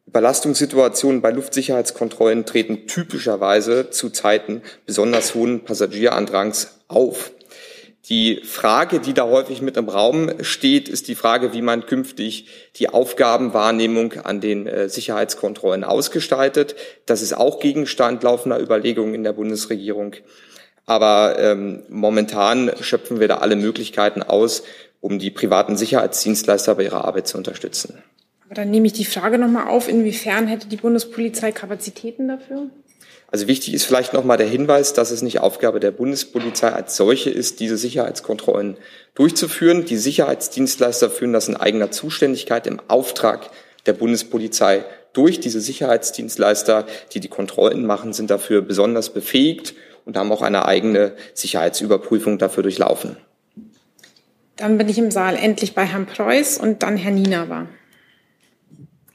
Überlastungssituationen bei Luftsicherheitskontrollen treten typischerweise zu Zeiten besonders hohen Passagierandrangs auf. Die Frage, die da häufig mit im Raum steht, ist die Frage, wie man künftig die Aufgabenwahrnehmung an den äh, Sicherheitskontrollen ausgestaltet. Das ist auch Gegenstand laufender Überlegungen in der Bundesregierung. Aber ähm, momentan schöpfen wir da alle Möglichkeiten aus, um die privaten Sicherheitsdienstleister bei ihrer Arbeit zu unterstützen. Aber dann nehme ich die Frage nochmal auf, inwiefern hätte die Bundespolizei Kapazitäten dafür? Also wichtig ist vielleicht nochmal der Hinweis, dass es nicht Aufgabe der Bundespolizei als solche ist, diese Sicherheitskontrollen durchzuführen. Die Sicherheitsdienstleister führen das in eigener Zuständigkeit im Auftrag der Bundespolizei durch. Diese Sicherheitsdienstleister, die die Kontrollen machen, sind dafür besonders befähigt und haben auch eine eigene Sicherheitsüberprüfung dafür durchlaufen. Dann bin ich im Saal endlich bei Herrn Preuß und dann Herr Nienaber.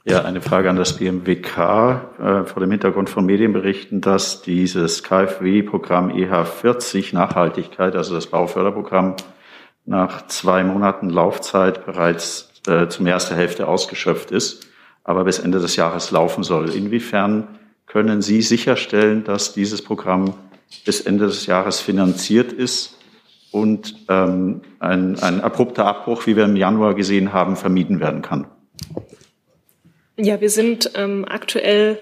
Ja, eine Frage an das BMWK äh, vor dem Hintergrund von Medienberichten, dass dieses KfW-Programm EH40 Nachhaltigkeit, also das Bauförderprogramm, nach zwei Monaten Laufzeit bereits äh, zum ersten Hälfte ausgeschöpft ist, aber bis Ende des Jahres laufen soll. Inwiefern können Sie sicherstellen, dass dieses Programm bis Ende des Jahres finanziert ist und ähm, ein, ein abrupter Abbruch, wie wir im Januar gesehen haben, vermieden werden kann? Ja, wir sind ähm, aktuell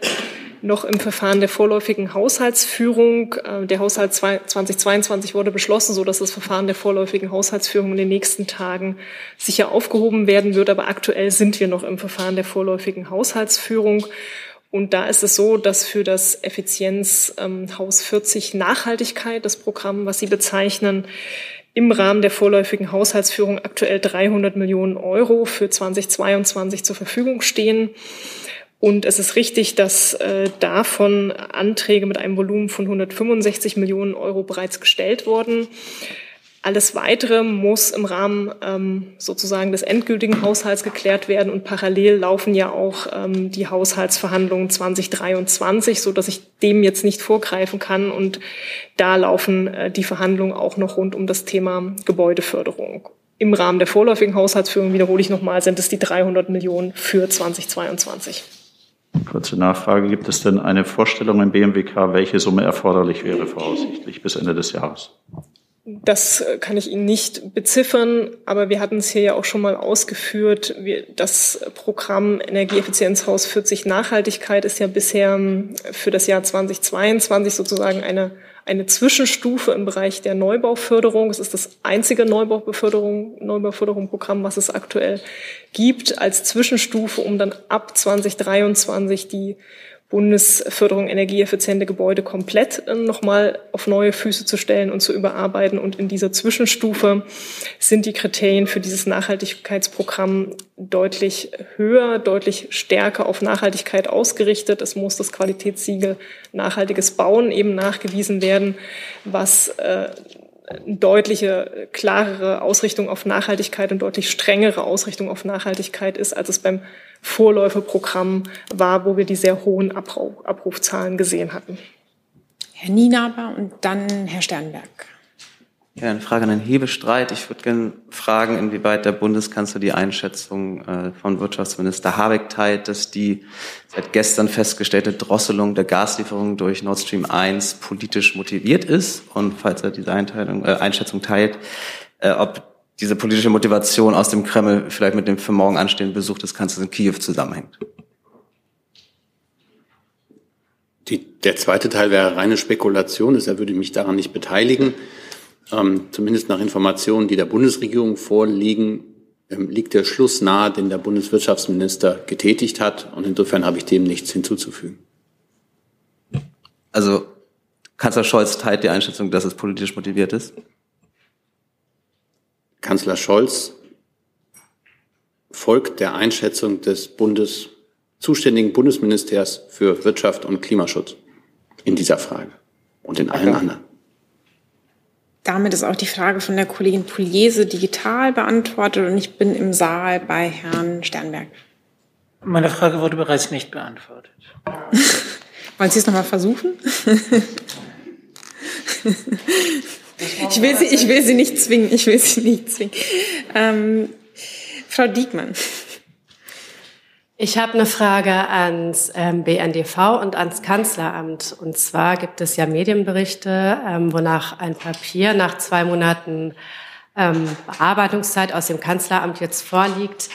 noch im Verfahren der vorläufigen Haushaltsführung. Äh, der Haushalt 2022 wurde beschlossen, so dass das Verfahren der vorläufigen Haushaltsführung in den nächsten Tagen sicher aufgehoben werden wird. Aber aktuell sind wir noch im Verfahren der vorläufigen Haushaltsführung. Und da ist es so, dass für das Effizienzhaus 40 Nachhaltigkeit, das Programm, was Sie bezeichnen, im Rahmen der vorläufigen Haushaltsführung aktuell 300 Millionen Euro für 2022 zur Verfügung stehen. Und es ist richtig, dass äh, davon Anträge mit einem Volumen von 165 Millionen Euro bereits gestellt wurden. Alles Weitere muss im Rahmen ähm, sozusagen des endgültigen Haushalts geklärt werden und parallel laufen ja auch ähm, die Haushaltsverhandlungen 2023, so dass ich dem jetzt nicht vorgreifen kann und da laufen äh, die Verhandlungen auch noch rund um das Thema Gebäudeförderung. Im Rahmen der vorläufigen Haushaltsführung wiederhole ich nochmal, sind es die 300 Millionen für 2022. Kurze Nachfrage. Gibt es denn eine Vorstellung im BMWK, welche Summe erforderlich wäre voraussichtlich bis Ende des Jahres? Das kann ich Ihnen nicht beziffern, aber wir hatten es hier ja auch schon mal ausgeführt. Das Programm Energieeffizienzhaus 40 Nachhaltigkeit ist ja bisher ähm, für das Jahr 2022 sozusagen eine, eine Zwischenstufe im Bereich der Neubauförderung. Es ist das einzige Neubauförderung, Neubauförderung-Programm, was es aktuell gibt, als Zwischenstufe, um dann ab 2023 die Bundesförderung energieeffiziente Gebäude komplett äh, nochmal auf neue Füße zu stellen und zu überarbeiten. Und in dieser Zwischenstufe sind die Kriterien für dieses Nachhaltigkeitsprogramm deutlich höher, deutlich stärker auf Nachhaltigkeit ausgerichtet. Es muss das Qualitätssiegel nachhaltiges Bauen eben nachgewiesen werden, was äh, deutliche, klarere Ausrichtung auf Nachhaltigkeit und deutlich strengere Ausrichtung auf Nachhaltigkeit ist, als es beim Vorläuferprogramm war, wo wir die sehr hohen Abruf, Abrufzahlen gesehen hatten. Herr Nienaber und dann Herr Sternberg. Ja, eine Frage an den Hebestreit. Ich würde gerne fragen, inwieweit der Bundeskanzler die Einschätzung äh, von Wirtschaftsminister Habeck teilt, dass die seit gestern festgestellte Drosselung der Gaslieferungen durch Nord Stream 1 politisch motiviert ist und falls er diese Einteilung, äh, Einschätzung teilt, äh, ob diese politische Motivation aus dem Kreml vielleicht mit dem für morgen anstehenden Besuch des Kanzlers in Kiew zusammenhängt. Die, der zweite Teil wäre reine Spekulation, deshalb würde ich mich daran nicht beteiligen. Ähm, zumindest nach Informationen, die der Bundesregierung vorliegen, ähm, liegt der Schluss nahe, den der Bundeswirtschaftsminister getätigt hat. Und insofern habe ich dem nichts hinzuzufügen. Also Kanzler Scholz teilt die Einschätzung, dass es politisch motiviert ist? Kanzler Scholz folgt der Einschätzung des Bundes, zuständigen Bundesministers für Wirtschaft und Klimaschutz in dieser Frage und in allen anderen. Damit ist auch die Frage von der Kollegin Pugliese digital beantwortet und ich bin im Saal bei Herrn Sternberg. Meine Frage wurde bereits nicht beantwortet. Wollen Sie es nochmal versuchen? ich, will sie, ich will Sie nicht zwingen. Ich will Sie nicht zwingen. Ähm, Frau Diekmann. Ich habe eine Frage ans ähm, BNDV und ans Kanzleramt. Und zwar gibt es ja Medienberichte, ähm, wonach ein Papier nach zwei Monaten ähm, Bearbeitungszeit aus dem Kanzleramt jetzt vorliegt,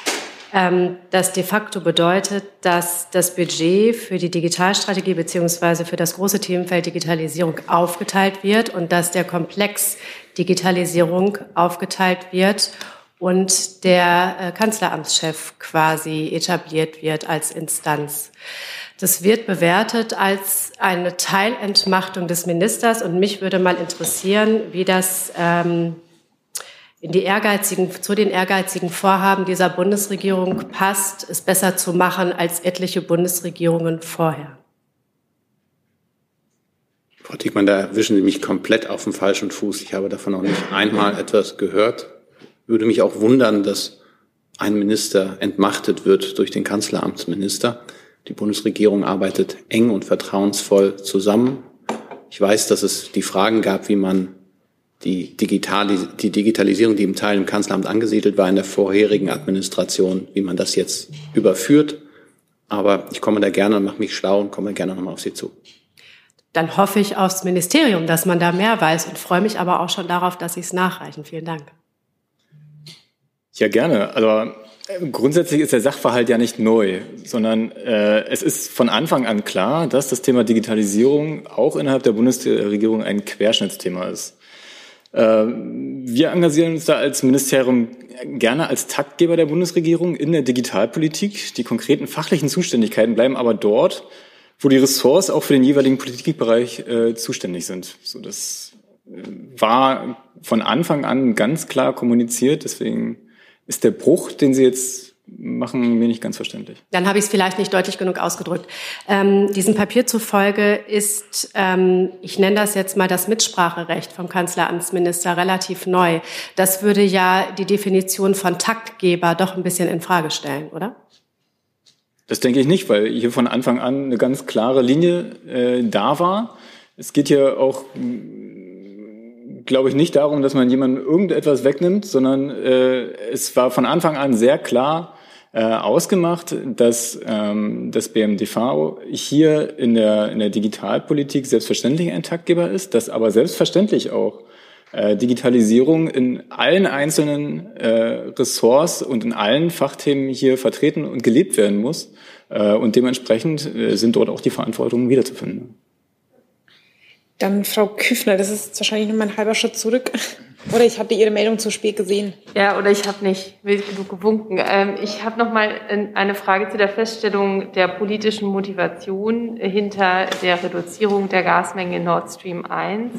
das de facto bedeutet, dass das Budget für die Digitalstrategie beziehungsweise für das große Themenfeld Digitalisierung aufgeteilt wird und dass der Komplex Digitalisierung aufgeteilt wird und der äh, Kanzleramtschef quasi etabliert wird als Instanz. Das wird bewertet als eine Teilentmachtung des Ministers und mich würde mal interessieren, wie das ähm, in die ehrgeizigen, zu den ehrgeizigen Vorhaben dieser Bundesregierung passt, es besser zu machen als etliche Bundesregierungen vorher. Frau Diekmann, da erwischen Sie mich komplett auf dem falschen Fuß. Ich habe davon noch nicht einmal etwas gehört würde mich auch wundern, dass ein Minister entmachtet wird durch den Kanzleramtsminister. Die Bundesregierung arbeitet eng und vertrauensvoll zusammen. Ich weiß, dass es die Fragen gab, wie man die, Digitalis die Digitalisierung, die im Teil im Kanzleramt angesiedelt war, in der vorherigen Administration, wie man das jetzt überführt. Aber ich komme da gerne und mache mich schlau und komme gerne nochmal auf Sie zu. Dann hoffe ich aufs Ministerium, dass man da mehr weiß und freue mich aber auch schon darauf, dass Sie es nachreichen. Vielen Dank. Ja, gerne. Also grundsätzlich ist der Sachverhalt ja nicht neu, sondern äh, es ist von Anfang an klar, dass das Thema Digitalisierung auch innerhalb der Bundesregierung ein Querschnittsthema ist. Äh, wir engagieren uns da als Ministerium gerne als Taktgeber der Bundesregierung in der Digitalpolitik. Die konkreten fachlichen Zuständigkeiten bleiben aber dort, wo die Ressorts auch für den jeweiligen Politikbereich äh, zuständig sind. So, das äh, war von Anfang an ganz klar kommuniziert. Deswegen ist der Bruch, den Sie jetzt machen, mir nicht ganz verständlich. Dann habe ich es vielleicht nicht deutlich genug ausgedrückt. Ähm, diesem Papier zufolge ist, ähm, ich nenne das jetzt mal das Mitspracherecht vom Kanzleramtsminister relativ neu. Das würde ja die Definition von Taktgeber doch ein bisschen in Frage stellen, oder? Das denke ich nicht, weil hier von Anfang an eine ganz klare Linie äh, da war. Es geht hier auch glaube ich, nicht darum, dass man jemandem irgendetwas wegnimmt, sondern äh, es war von Anfang an sehr klar äh, ausgemacht, dass ähm, das BMDV hier in der, in der Digitalpolitik selbstverständlich ein Taktgeber ist, dass aber selbstverständlich auch äh, Digitalisierung in allen einzelnen äh, Ressorts und in allen Fachthemen hier vertreten und gelebt werden muss. Äh, und dementsprechend äh, sind dort auch die Verantwortungen wiederzufinden. Dann Frau Küffner, das ist wahrscheinlich nur mein halber Schritt zurück. Oder ich hatte Ihre Meldung zu spät gesehen. Ja, oder ich habe nicht wild genug gewunken. Ähm, ich habe noch mal eine Frage zu der Feststellung der politischen Motivation hinter der Reduzierung der Gasmenge in Nord Stream 1.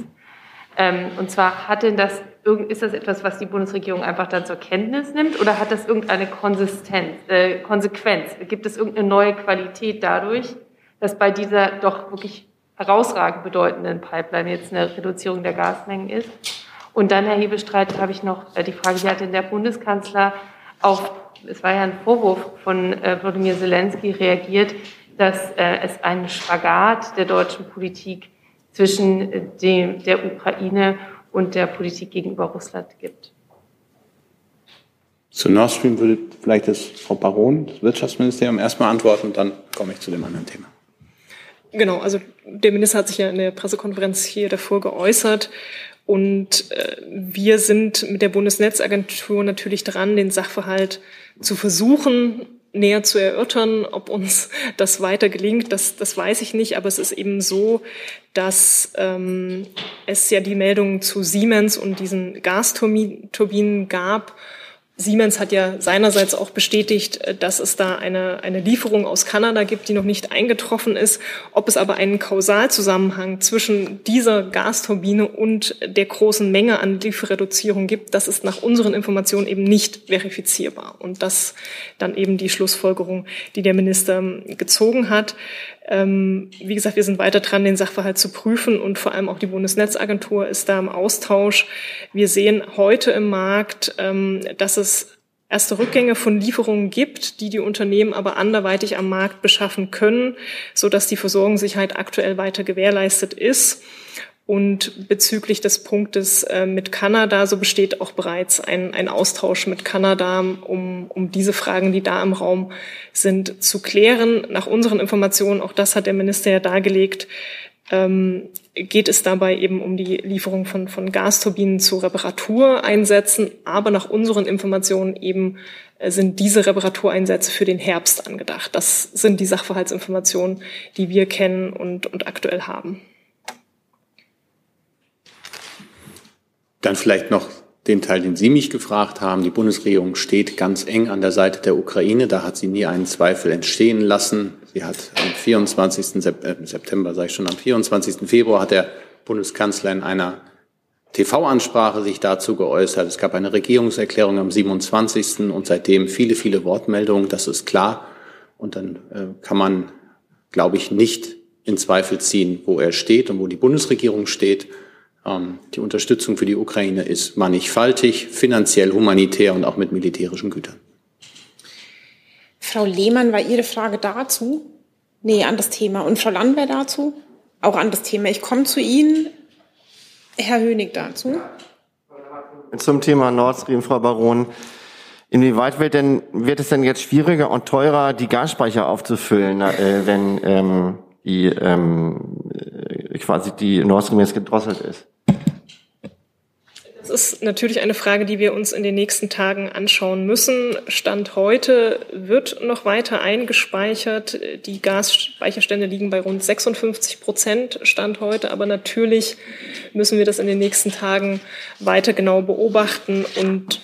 Ähm, und zwar hat denn das, ist das etwas, was die Bundesregierung einfach dann zur Kenntnis nimmt oder hat das irgendeine Konsistenz, äh, Konsequenz? Gibt es irgendeine neue Qualität dadurch, dass bei dieser doch wirklich herausragend bedeutenden Pipeline jetzt eine Reduzierung der Gasmengen ist. Und dann, Herr Hebestreit, habe ich noch äh, die Frage, wie hat denn der Bundeskanzler auf, es war ja ein Vorwurf von äh, Wladimir Zelensky reagiert, dass äh, es einen Spagat der deutschen Politik zwischen dem, der Ukraine und der Politik gegenüber Russland gibt. Zu Nord Stream würde vielleicht das Frau Baron, das Wirtschaftsministerium, erstmal antworten, dann komme ich zu dem anderen Thema. Genau, also der Minister hat sich ja in der Pressekonferenz hier davor geäußert Und äh, wir sind mit der Bundesnetzagentur natürlich dran, den Sachverhalt zu versuchen, näher zu erörtern. Ob uns das weiter gelingt, das, das weiß ich nicht. Aber es ist eben so, dass ähm, es ja die Meldungen zu Siemens und diesen Gasturbinen gab Siemens hat ja seinerseits auch bestätigt, äh, dass es da eine, eine Lieferung aus Kanada gibt, die noch nicht eingetroffen ist. Ob es aber einen Kausalzusammenhang zwischen dieser Gasturbine und der großen Menge an Lieferreduzierung gibt, das ist nach unseren Informationen eben nicht verifizierbar. Und das dann eben die Schlussfolgerung, die der Minister ähm, gezogen hat. Ähm, wie gesagt, wir sind weiter dran, den Sachverhalt zu prüfen und vor allem auch die Bundesnetzagentur ist da im Austausch. Wir sehen heute im Markt, ähm, dass es erste Rückgänge von Lieferungen gibt, die die Unternehmen aber anderweitig am Markt beschaffen können, so dass die Versorgungssicherheit aktuell weiter gewährleistet ist. Und bezüglich des Punktes äh, mit Kanada, so besteht auch bereits ein, ein Austausch mit Kanada, um, um diese Fragen, die da im Raum sind, zu klären. Nach unseren Informationen, auch das hat der Minister ja dargelegt, ähm, geht es dabei eben um die Lieferung von, von Gasturbinen zu Reparatureinsätzen. Aber nach unseren Informationen eben äh, sind diese Reparatureinsätze für den Herbst angedacht. Das sind die Sachverhaltsinformationen, die wir kennen und, und aktuell haben. Dann vielleicht noch den Teil, den Sie mich gefragt haben. Die Bundesregierung steht ganz eng an der Seite der Ukraine. Da hat sie nie einen Zweifel entstehen lassen. Sie hat am 24. Äh, September, sage ich schon, am 24. Februar hat der Bundeskanzler in einer TV-Ansprache sich dazu geäußert. Es gab eine Regierungserklärung am 27. und seitdem viele, viele Wortmeldungen. Das ist klar. Und dann äh, kann man, glaube ich, nicht in Zweifel ziehen, wo er steht und wo die Bundesregierung steht. Ähm, die Unterstützung für die Ukraine ist mannigfaltig, finanziell, humanitär und auch mit militärischen Gütern. Frau Lehmann, war Ihre Frage dazu? Nee, an das Thema. Und Frau Landwehr dazu? Auch an das Thema. Ich komme zu Ihnen. Herr Hönig dazu. Zum Thema Nord Stream, Frau Baron. Inwieweit wird, denn, wird es denn jetzt schwieriger und teurer, die Gasspeicher aufzufüllen, äh, wenn ähm, die ähm, äh, quasi die Nord Stream jetzt gedrosselt ist? Das ist natürlich eine Frage, die wir uns in den nächsten Tagen anschauen müssen. Stand heute wird noch weiter eingespeichert. Die Gasspeicherstände liegen bei rund 56 Prozent Stand heute. Aber natürlich müssen wir das in den nächsten Tagen weiter genau beobachten. Und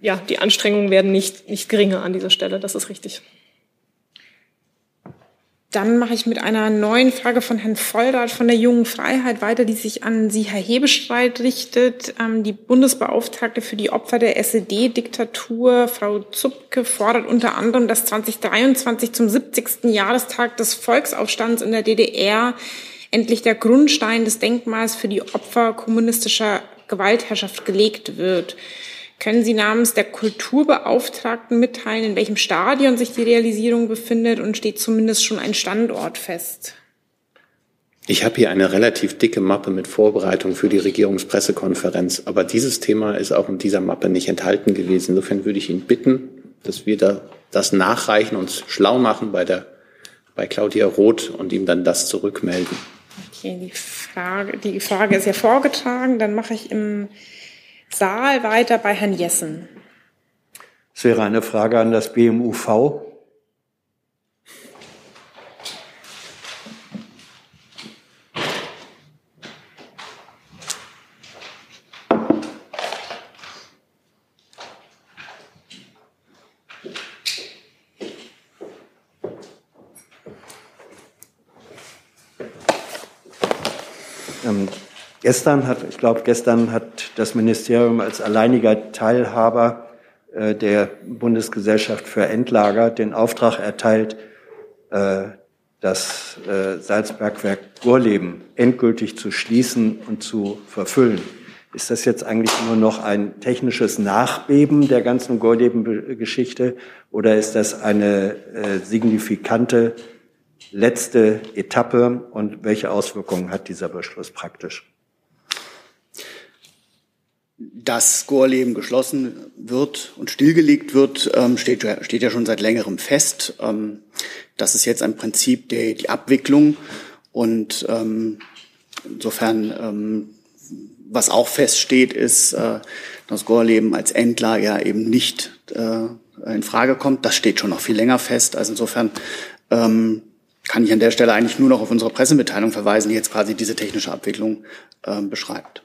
ja, die Anstrengungen werden nicht, nicht geringer an dieser Stelle. Das ist richtig. Dann mache ich mit einer neuen Frage von Herrn Voldert von der Jungen Freiheit weiter, die sich an Sie, Herr Hebestreit, richtet. Ähm, die Bundesbeauftragte für die Opfer der SED-Diktatur, Frau Zupke, fordert unter anderem, dass 2023 zum 70. Jahrestag des Volksaufstands in der DDR endlich der Grundstein des Denkmals für die Opfer kommunistischer Gewaltherrschaft gelegt wird. Können Sie namens der Kulturbeauftragten mitteilen, in welchem Stadion sich die Realisierung befindet und steht zumindest schon ein Standort fest? Ich habe hier eine relativ dicke Mappe mit Vorbereitung für die Regierungspressekonferenz, aber dieses Thema ist auch in dieser Mappe nicht enthalten gewesen. Insofern würde ich ihn bitten, dass wir da das nachreichen, uns schlau machen bei der bei Claudia Roth und ihm dann das zurückmelden. Okay, die Frage, die Frage ist ja vorgetragen. Dann mache ich im Saal weiter bei Herrn Jessen. Es wäre eine Frage an das BMUV. Ähm, Gestern hat, glaube, gestern hat das Ministerium als alleiniger Teilhaber äh, der Bundesgesellschaft für Endlager den Auftrag erteilt, äh, das äh, Salzbergwerk Gorleben endgültig zu schließen und zu verfüllen. Ist das jetzt eigentlich nur noch ein technisches Nachbeben der ganzen Gorleben-Geschichte oder ist das eine signifikante letzte Etappe und welche Auswirkungen hat dieser Beschluss praktisch? Dass Gorleben geschlossen wird und stillgelegt wird, ähm, steht, steht ja schon seit längerem fest. Ähm, das ist jetzt im Prinzip die, die Abwicklung und ähm, insofern was auch feststeht, ist, äh, dass Gorleben als Endler ja eben nicht äh, in Frage kommt. Das steht schon noch viel länger fest. Also insofern kann ich an der Stelle eigentlich nur noch auf unsere Pressemitteilung verweisen, die jetzt quasi diese technische Abwicklung beschreibt.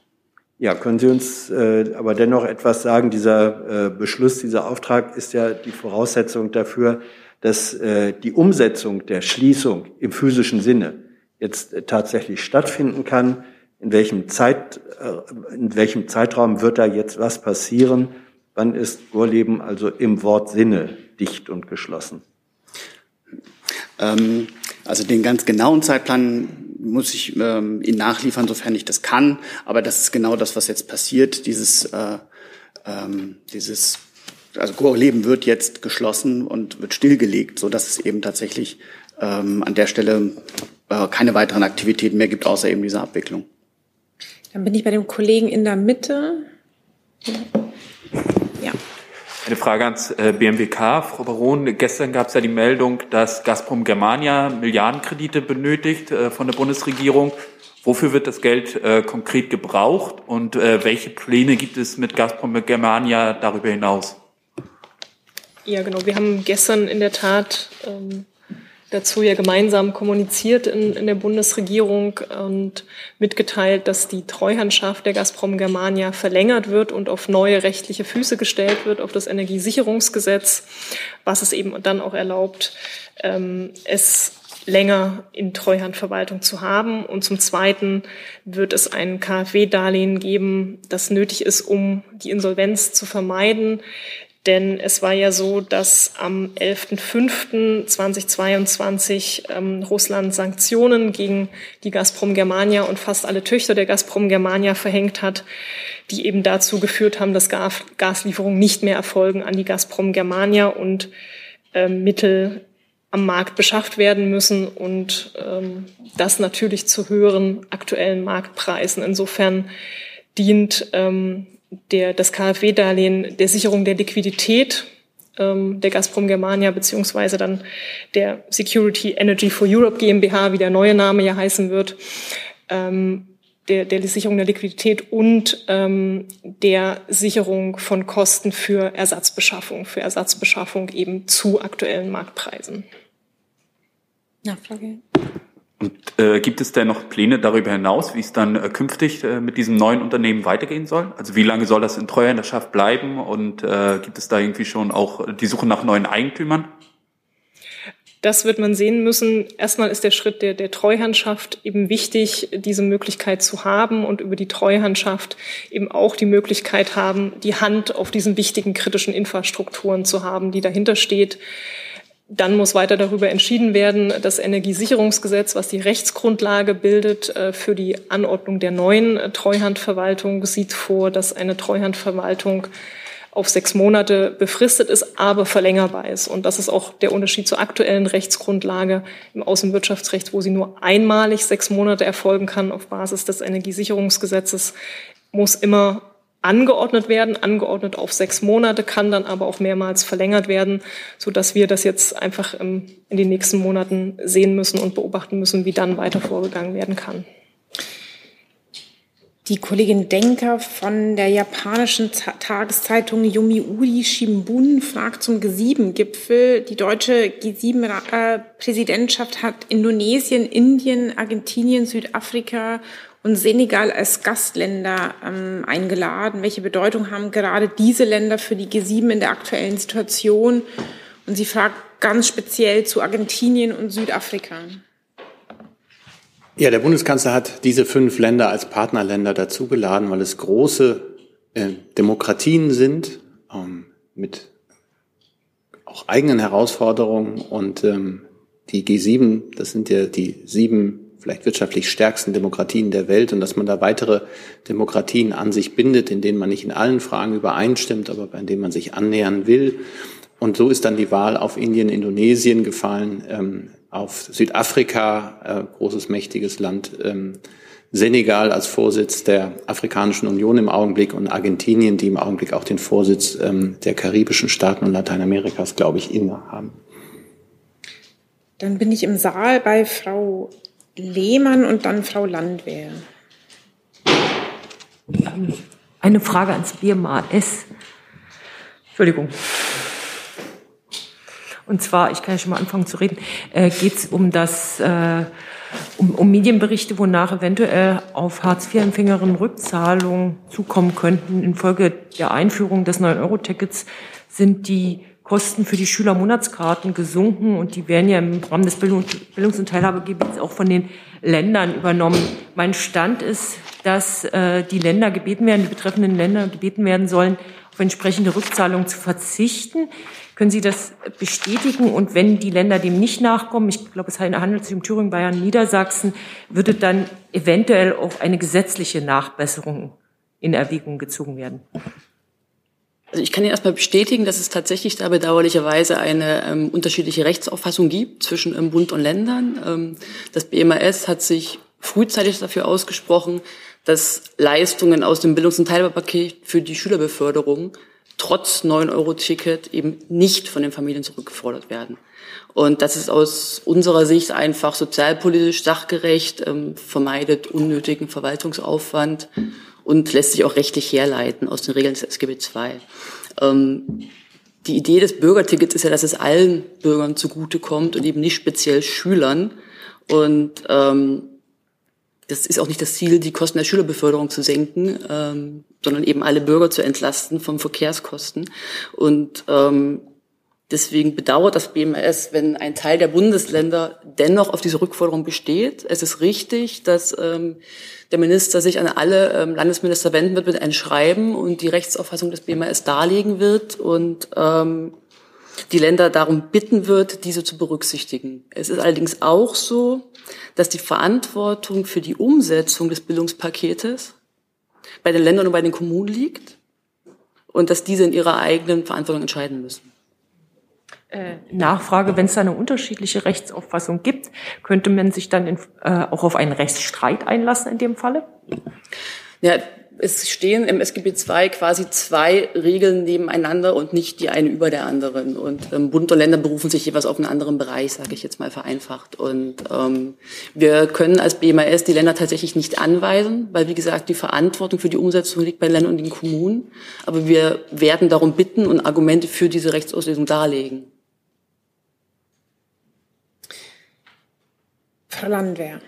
Ja, können Sie uns äh, aber dennoch etwas sagen? Dieser äh, Beschluss, dieser Auftrag ist ja die Voraussetzung dafür, dass äh, die Umsetzung der Schließung im physischen Sinne jetzt äh, tatsächlich stattfinden kann. In welchem, Zeit, äh, in welchem Zeitraum wird da jetzt was passieren? Wann ist Gorleben also im Wortsinne dicht und geschlossen? Ähm, also den ganz genauen Zeitplan muss ich ähm, Ihnen nachliefern, sofern ich das kann. Aber das ist genau das, was jetzt passiert. Dieses, äh, ähm, dieses, also Gorleben wird jetzt geschlossen und wird stillgelegt, so dass es eben tatsächlich ähm, an der Stelle äh, keine weiteren Aktivitäten mehr gibt, außer eben dieser Abwicklung. Dann bin ich bei dem Kollegen in der Mitte. Ja. Eine Frage ans äh, BMWK. Frau Baron, gestern gab es ja die Meldung, dass Gazprom Germania Milliardenkredite benötigt äh, von der Bundesregierung. Wofür wird das Geld äh, konkret gebraucht und welche Pläne gibt es mit Gazprom Germania darüber hinaus? Ja, genau. Wir haben gestern in der Tat ähm, dazu ja gemeinsam kommuniziert in, in der Bundesregierung und mitgeteilt, dass die Treuhandschaft der Gazprom Germania verlängert wird und auf neue rechtliche Füße gestellt wird, auf das Energiesicherungsgesetz, was es eben dann auch erlaubt, ähm, es länger in Treuhandverwaltung zu haben. Und zum Zweiten wird es ein KfW-Darlehen geben, das nötig ist, um die Insolvenz zu vermeiden. Denn es war ja so, dass am 11.05.2022 ähm, Russland Sanktionen gegen die Gazprom Germania und fast alle Töchter der Gazprom Germania verhängt hat, die eben dazu geführt haben, dass Gas Gaslieferungen nicht mehr erfolgen an die Gazprom Germania und äh, Mittel am Markt beschafft werden müssen und ähm, das natürlich zu höheren aktuellen Marktpreisen. Insofern dient ähm, der, das KfW-Darlehen der Sicherung der Liquidität ähm, der Gazprom Germania beziehungsweise dann der Security Energy for Europe GmbH, wie der neue Name ja heißen wird, ähm, der, der Sicherung der Liquidität und ähm, der Sicherung von Kosten für Ersatzbeschaffung, für Ersatzbeschaffung eben zu aktuellen Marktpreisen. Nachfrage. Und äh, gibt es denn noch Pläne darüber hinaus, wie es dann äh, künftig äh, mit diesem neuen Unternehmen weitergehen soll? Also wie lange soll das in Treuhänderschaft bleiben und äh, gibt es da irgendwie schon auch die Suche nach neuen Eigentümern? Das wird man sehen müssen. Erstmal ist der Schritt der, der Treuhandschaft eben wichtig, diese Möglichkeit zu haben und über die Treuhandschaft eben auch die Möglichkeit haben, die Hand auf diesen wichtigen kritischen Infrastrukturen zu haben, die dahinter steht. Dann muss weiter darüber entschieden werden. Das Energiesicherungsgesetz, was die Rechtsgrundlage bildet äh, für die Anordnung der neuen äh, Treuhandverwaltung, sieht vor, dass eine Treuhandverwaltung auf sechs Monate befristet ist, aber verlängerbar ist. Und das ist auch der Unterschied zur aktuellen Rechtsgrundlage im Außenwirtschaftsrecht, wo sie nur einmalig sechs Monate erfolgen kann auf Basis des Energiesicherungsgesetzes, muss immer angeordnet werden, angeordnet auf sechs Monate, kann dann aber auch mehrmals verlängert werden, so dass wir das jetzt einfach in den nächsten Monaten sehen müssen und beobachten müssen, wie dann weiter vorgegangen werden kann. Die Kollegin Denker von der japanischen Tageszeitung Yomiuri Shimbun fragt zum G7-Gipfel. Die deutsche G7-Präsidentschaft hat Indonesien, Indien, Argentinien, Südafrika und Senegal als Gastländer ähm, eingeladen. Welche Bedeutung haben gerade diese Länder für die G7 in der aktuellen Situation? Und sie fragt ganz speziell zu Argentinien und Südafrika. Ja, der Bundeskanzler hat diese fünf Länder als Partnerländer dazugeladen, weil es große äh, Demokratien sind ähm, mit auch eigenen Herausforderungen und ähm, die G7, das sind ja die sieben vielleicht wirtschaftlich stärksten Demokratien der Welt und dass man da weitere Demokratien an sich bindet, in denen man nicht in allen Fragen übereinstimmt, aber bei denen man sich annähern will. Und so ist dann die Wahl auf Indien, Indonesien gefallen, ähm, auf Südafrika, äh, großes, mächtiges Land, ähm, Senegal als Vorsitz der Afrikanischen Union im Augenblick und Argentinien, die im Augenblick auch den Vorsitz ähm, der karibischen Staaten und Lateinamerikas, glaube ich, innehaben. Dann bin ich im Saal bei Frau Lehmann und dann Frau Landwehr. eine Frage ans BMAS. Entschuldigung. Und zwar, ich kann ja schon mal anfangen zu reden, äh, geht es um das, äh, um, um Medienberichte, wonach eventuell auf Hartz-IV-Empfängerinnen Rückzahlungen zukommen könnten. Infolge der Einführung des 9-Euro-Tickets sind die Kosten für die Schülermonatskarten gesunken und die werden ja im Rahmen des Bildungs- und Teilhabegebiets auch von den Ländern übernommen. Mein Stand ist, dass äh, die Länder gebeten werden, die betreffenden Länder gebeten werden sollen, auf entsprechende Rückzahlungen zu verzichten. Können Sie das bestätigen? Und wenn die Länder dem nicht nachkommen, ich glaube, es handelt sich um Thüringen, Bayern, Niedersachsen, würde dann eventuell auch eine gesetzliche Nachbesserung in Erwägung gezogen werden? Also ich kann Ihnen erstmal bestätigen, dass es tatsächlich da bedauerlicherweise eine ähm, unterschiedliche Rechtsauffassung gibt zwischen ähm, Bund und Ländern. Ähm, das BMAS hat sich frühzeitig dafür ausgesprochen, dass Leistungen aus dem Bildungs- und Teilhabepaket für die Schülerbeförderung trotz 9-Euro-Ticket eben nicht von den Familien zurückgefordert werden. Und das ist aus unserer Sicht einfach sozialpolitisch sachgerecht, ähm, vermeidet unnötigen Verwaltungsaufwand und lässt sich auch rechtlich herleiten aus den Regeln des SGB II. Ähm, die Idee des Bürgertickets ist ja, dass es allen Bürgern zugutekommt und eben nicht speziell Schülern. Und ähm, das ist auch nicht das Ziel, die Kosten der Schülerbeförderung zu senken, ähm, sondern eben alle Bürger zu entlasten von Verkehrskosten. Und ähm, deswegen bedauert das BMS, wenn ein Teil der Bundesländer dennoch auf diese Rückforderung besteht. Es ist richtig, dass ähm, der Minister sich an alle ähm, Landesminister wenden wird mit einem Schreiben und die Rechtsauffassung des BMS darlegen wird und ähm, die Länder darum bitten wird, diese zu berücksichtigen. Es ist allerdings auch so, dass die Verantwortung für die Umsetzung des Bildungspaketes bei den Ländern und bei den Kommunen liegt und dass diese in ihrer eigenen Verantwortung entscheiden müssen. Äh, Nachfrage, wenn es da eine unterschiedliche Rechtsauffassung gibt, könnte man sich dann in, äh, auch auf einen Rechtsstreit einlassen in dem Falle? Ja, es stehen im SGB II quasi zwei Regeln nebeneinander und nicht die eine über der anderen. Und ähm, Bund und Länder berufen sich jeweils auf einen anderen Bereich, sage ich jetzt mal vereinfacht. Und ähm, wir können als BMAS die Länder tatsächlich nicht anweisen, weil wie gesagt die Verantwortung für die Umsetzung liegt bei Ländern und den Kommunen. Aber wir werden darum bitten und Argumente für diese Rechtsauslesung darlegen. Landwehr.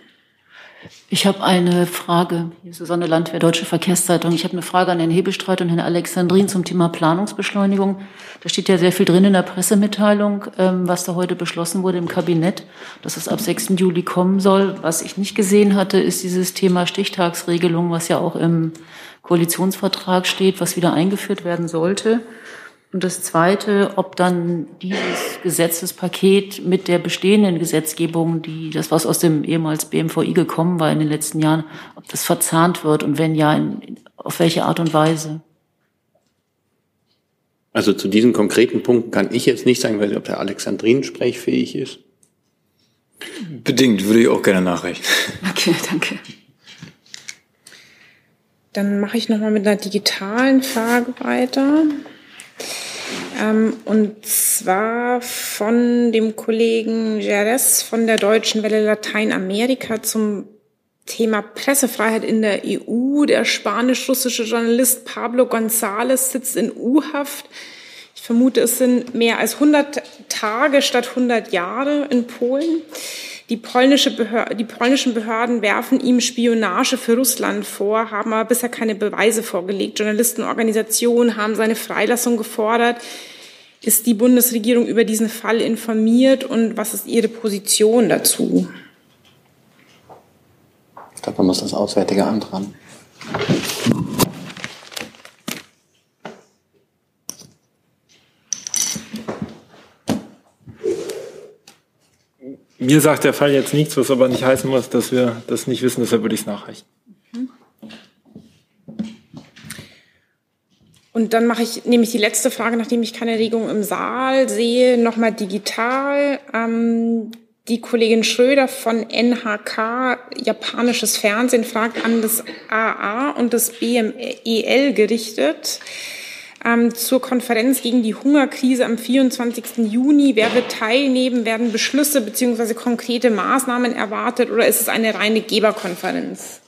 Ich habe eine Frage. Hier ist Susanne Landwehr, Deutsche Verkehrszeitung. Ich habe eine Frage an Herrn Hebestreit und Herrn Alexandrin zum Thema Planungsbeschleunigung. Da steht ja sehr viel drin in der Pressemitteilung, ähm, was da heute beschlossen wurde im Kabinett, dass es ab 6. Juli kommen soll. Was ich nicht gesehen hatte, ist dieses Thema Stichtagsregelung, was ja auch im Koalitionsvertrag steht, was wieder eingeführt werden sollte. Und das Zweite, ob dann dieses Gesetzespaket mit der bestehenden Gesetzgebung, die das, was aus dem ehemals BMVI gekommen war in den letzten Jahren, ob das verzahnt wird und wenn ja, in, auf welche Art und Weise? Also zu diesen konkreten Punkten kann ich jetzt nicht sagen, weil ob der Alexandrin sprechfähig ist. Bedingt, würde ich auch gerne nachreichen. Okay, danke. Dann mache ich nochmal mit einer digitalen Frage weiter. Ähm, und zwar von dem Kollegen Jerez von der Deutschen Welle Lateinamerika zum Thema Pressefreiheit in der EU. Der spanisch-russische Journalist Pablo González sitzt in U-Haft. Ich vermute, es sind mehr als 100 Tage statt 100 Jahre in Polen. Die, polnische Behörde, die polnischen Behörden werfen ihm Spionage für Russland vor, haben aber bisher keine Beweise vorgelegt. Journalistenorganisationen haben seine Freilassung gefordert. Ist die Bundesregierung über diesen Fall informiert und was ist Ihre Position dazu? Ich glaube, man muss das Auswärtige Amt ran. Mir sagt der Fall jetzt nichts, was aber nicht heißen muss, dass wir das nicht wissen, deshalb würde ich es nachreichen. Und dann mache ich, nehme ich die letzte Frage, nachdem ich keine Regung im Saal sehe, nochmal digital. Ähm, die Kollegin Schröder von NHK, japanisches Fernsehen, fragt an das AA und das BMEL gerichtet ähm, zur Konferenz gegen die Hungerkrise am 24. Juni. Wer wird teilnehmen? Werden Beschlüsse bzw. konkrete Maßnahmen erwartet oder ist es eine reine Geberkonferenz?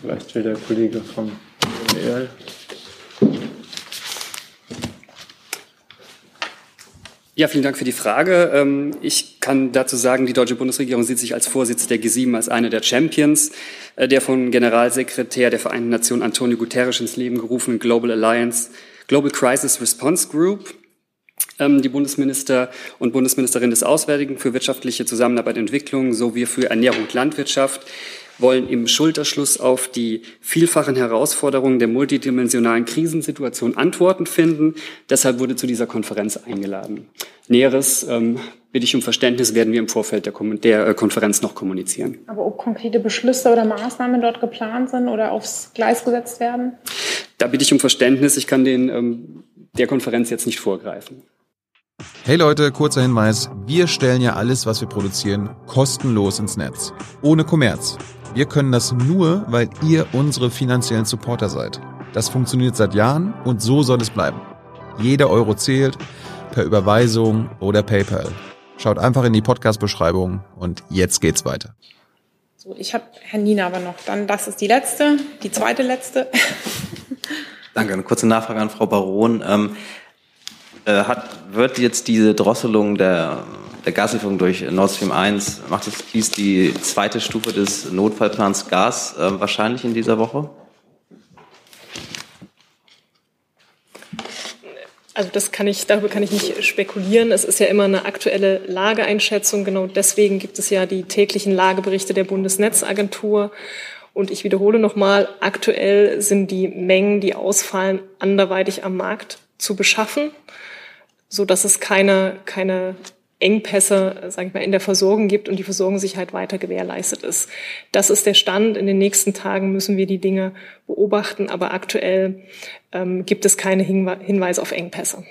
Vielleicht will der Kollege vom EL. Ja, vielen Dank für die Frage. Ähm, ich kann dazu sagen, die deutsche Bundesregierung sieht sich als Vorsitz der G7 als eine der Champions äh, der von Generalsekretär der Vereinten Nationen Antonio Guterres ins Leben gerufenen Global Alliance, Global Crisis Response Group. Ähm, die Bundesminister und Bundesministerin des Auswärtigen für wirtschaftliche Zusammenarbeit und Entwicklung sowie für Ernährung und Landwirtschaft wollen im Schulterschluss auf die vielfachen Herausforderungen der multidimensionalen Krisensituation Antworten finden. Deshalb wurde zu dieser Konferenz eingeladen. Näheres ähm, bitte ich um Verständnis, werden wir im Vorfeld der, der äh, Konferenz noch kommunizieren. Aber ob konkrete Beschlüsse oder Maßnahmen dort geplant sind oder aufs Gleis gesetzt werden? Da bitte ich um Verständnis. Ich kann den, ähm, der Konferenz jetzt nicht vorgreifen. Hey Leute, kurzer Hinweis. Wir stellen ja alles, was wir produzieren, kostenlos ins Netz. Ohne Kommerz. Wir können das nur, weil ihr unsere finanziellen Supporter seid. Das funktioniert seit Jahren und so soll es bleiben. Jeder Euro zählt, per Überweisung oder PayPal. Schaut einfach in die Podcast-Beschreibung und jetzt geht's weiter. So, ich habe Herrn Nina aber noch. Dann, das ist die letzte, die zweite letzte. Danke. Eine kurze Nachfrage an Frau Baron. Ähm, äh, hat, wird jetzt diese Drosselung der der Gaslieferung durch Nord Stream 1 macht es dies die zweite Stufe des Notfallplans Gas äh, wahrscheinlich in dieser Woche? Also das kann ich, darüber kann ich nicht spekulieren. Es ist ja immer eine aktuelle Lageeinschätzung. Genau deswegen gibt es ja die täglichen Lageberichte der Bundesnetzagentur. Und ich wiederhole nochmal, aktuell sind die Mengen, die ausfallen, anderweitig am Markt zu beschaffen, so dass es keine, keine Engpässe, sage ich mal, in der Versorgung gibt und die Versorgungssicherheit weiter gewährleistet ist. Das ist der Stand. In den nächsten Tagen müssen wir die Dinge beobachten, aber aktuell ähm, gibt es keine Hinwe Hinweise auf Engpässe.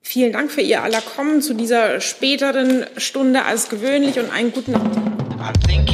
Vielen Dank für Ihr aller Kommen zu dieser späteren Stunde als gewöhnlich und einen guten Appetit.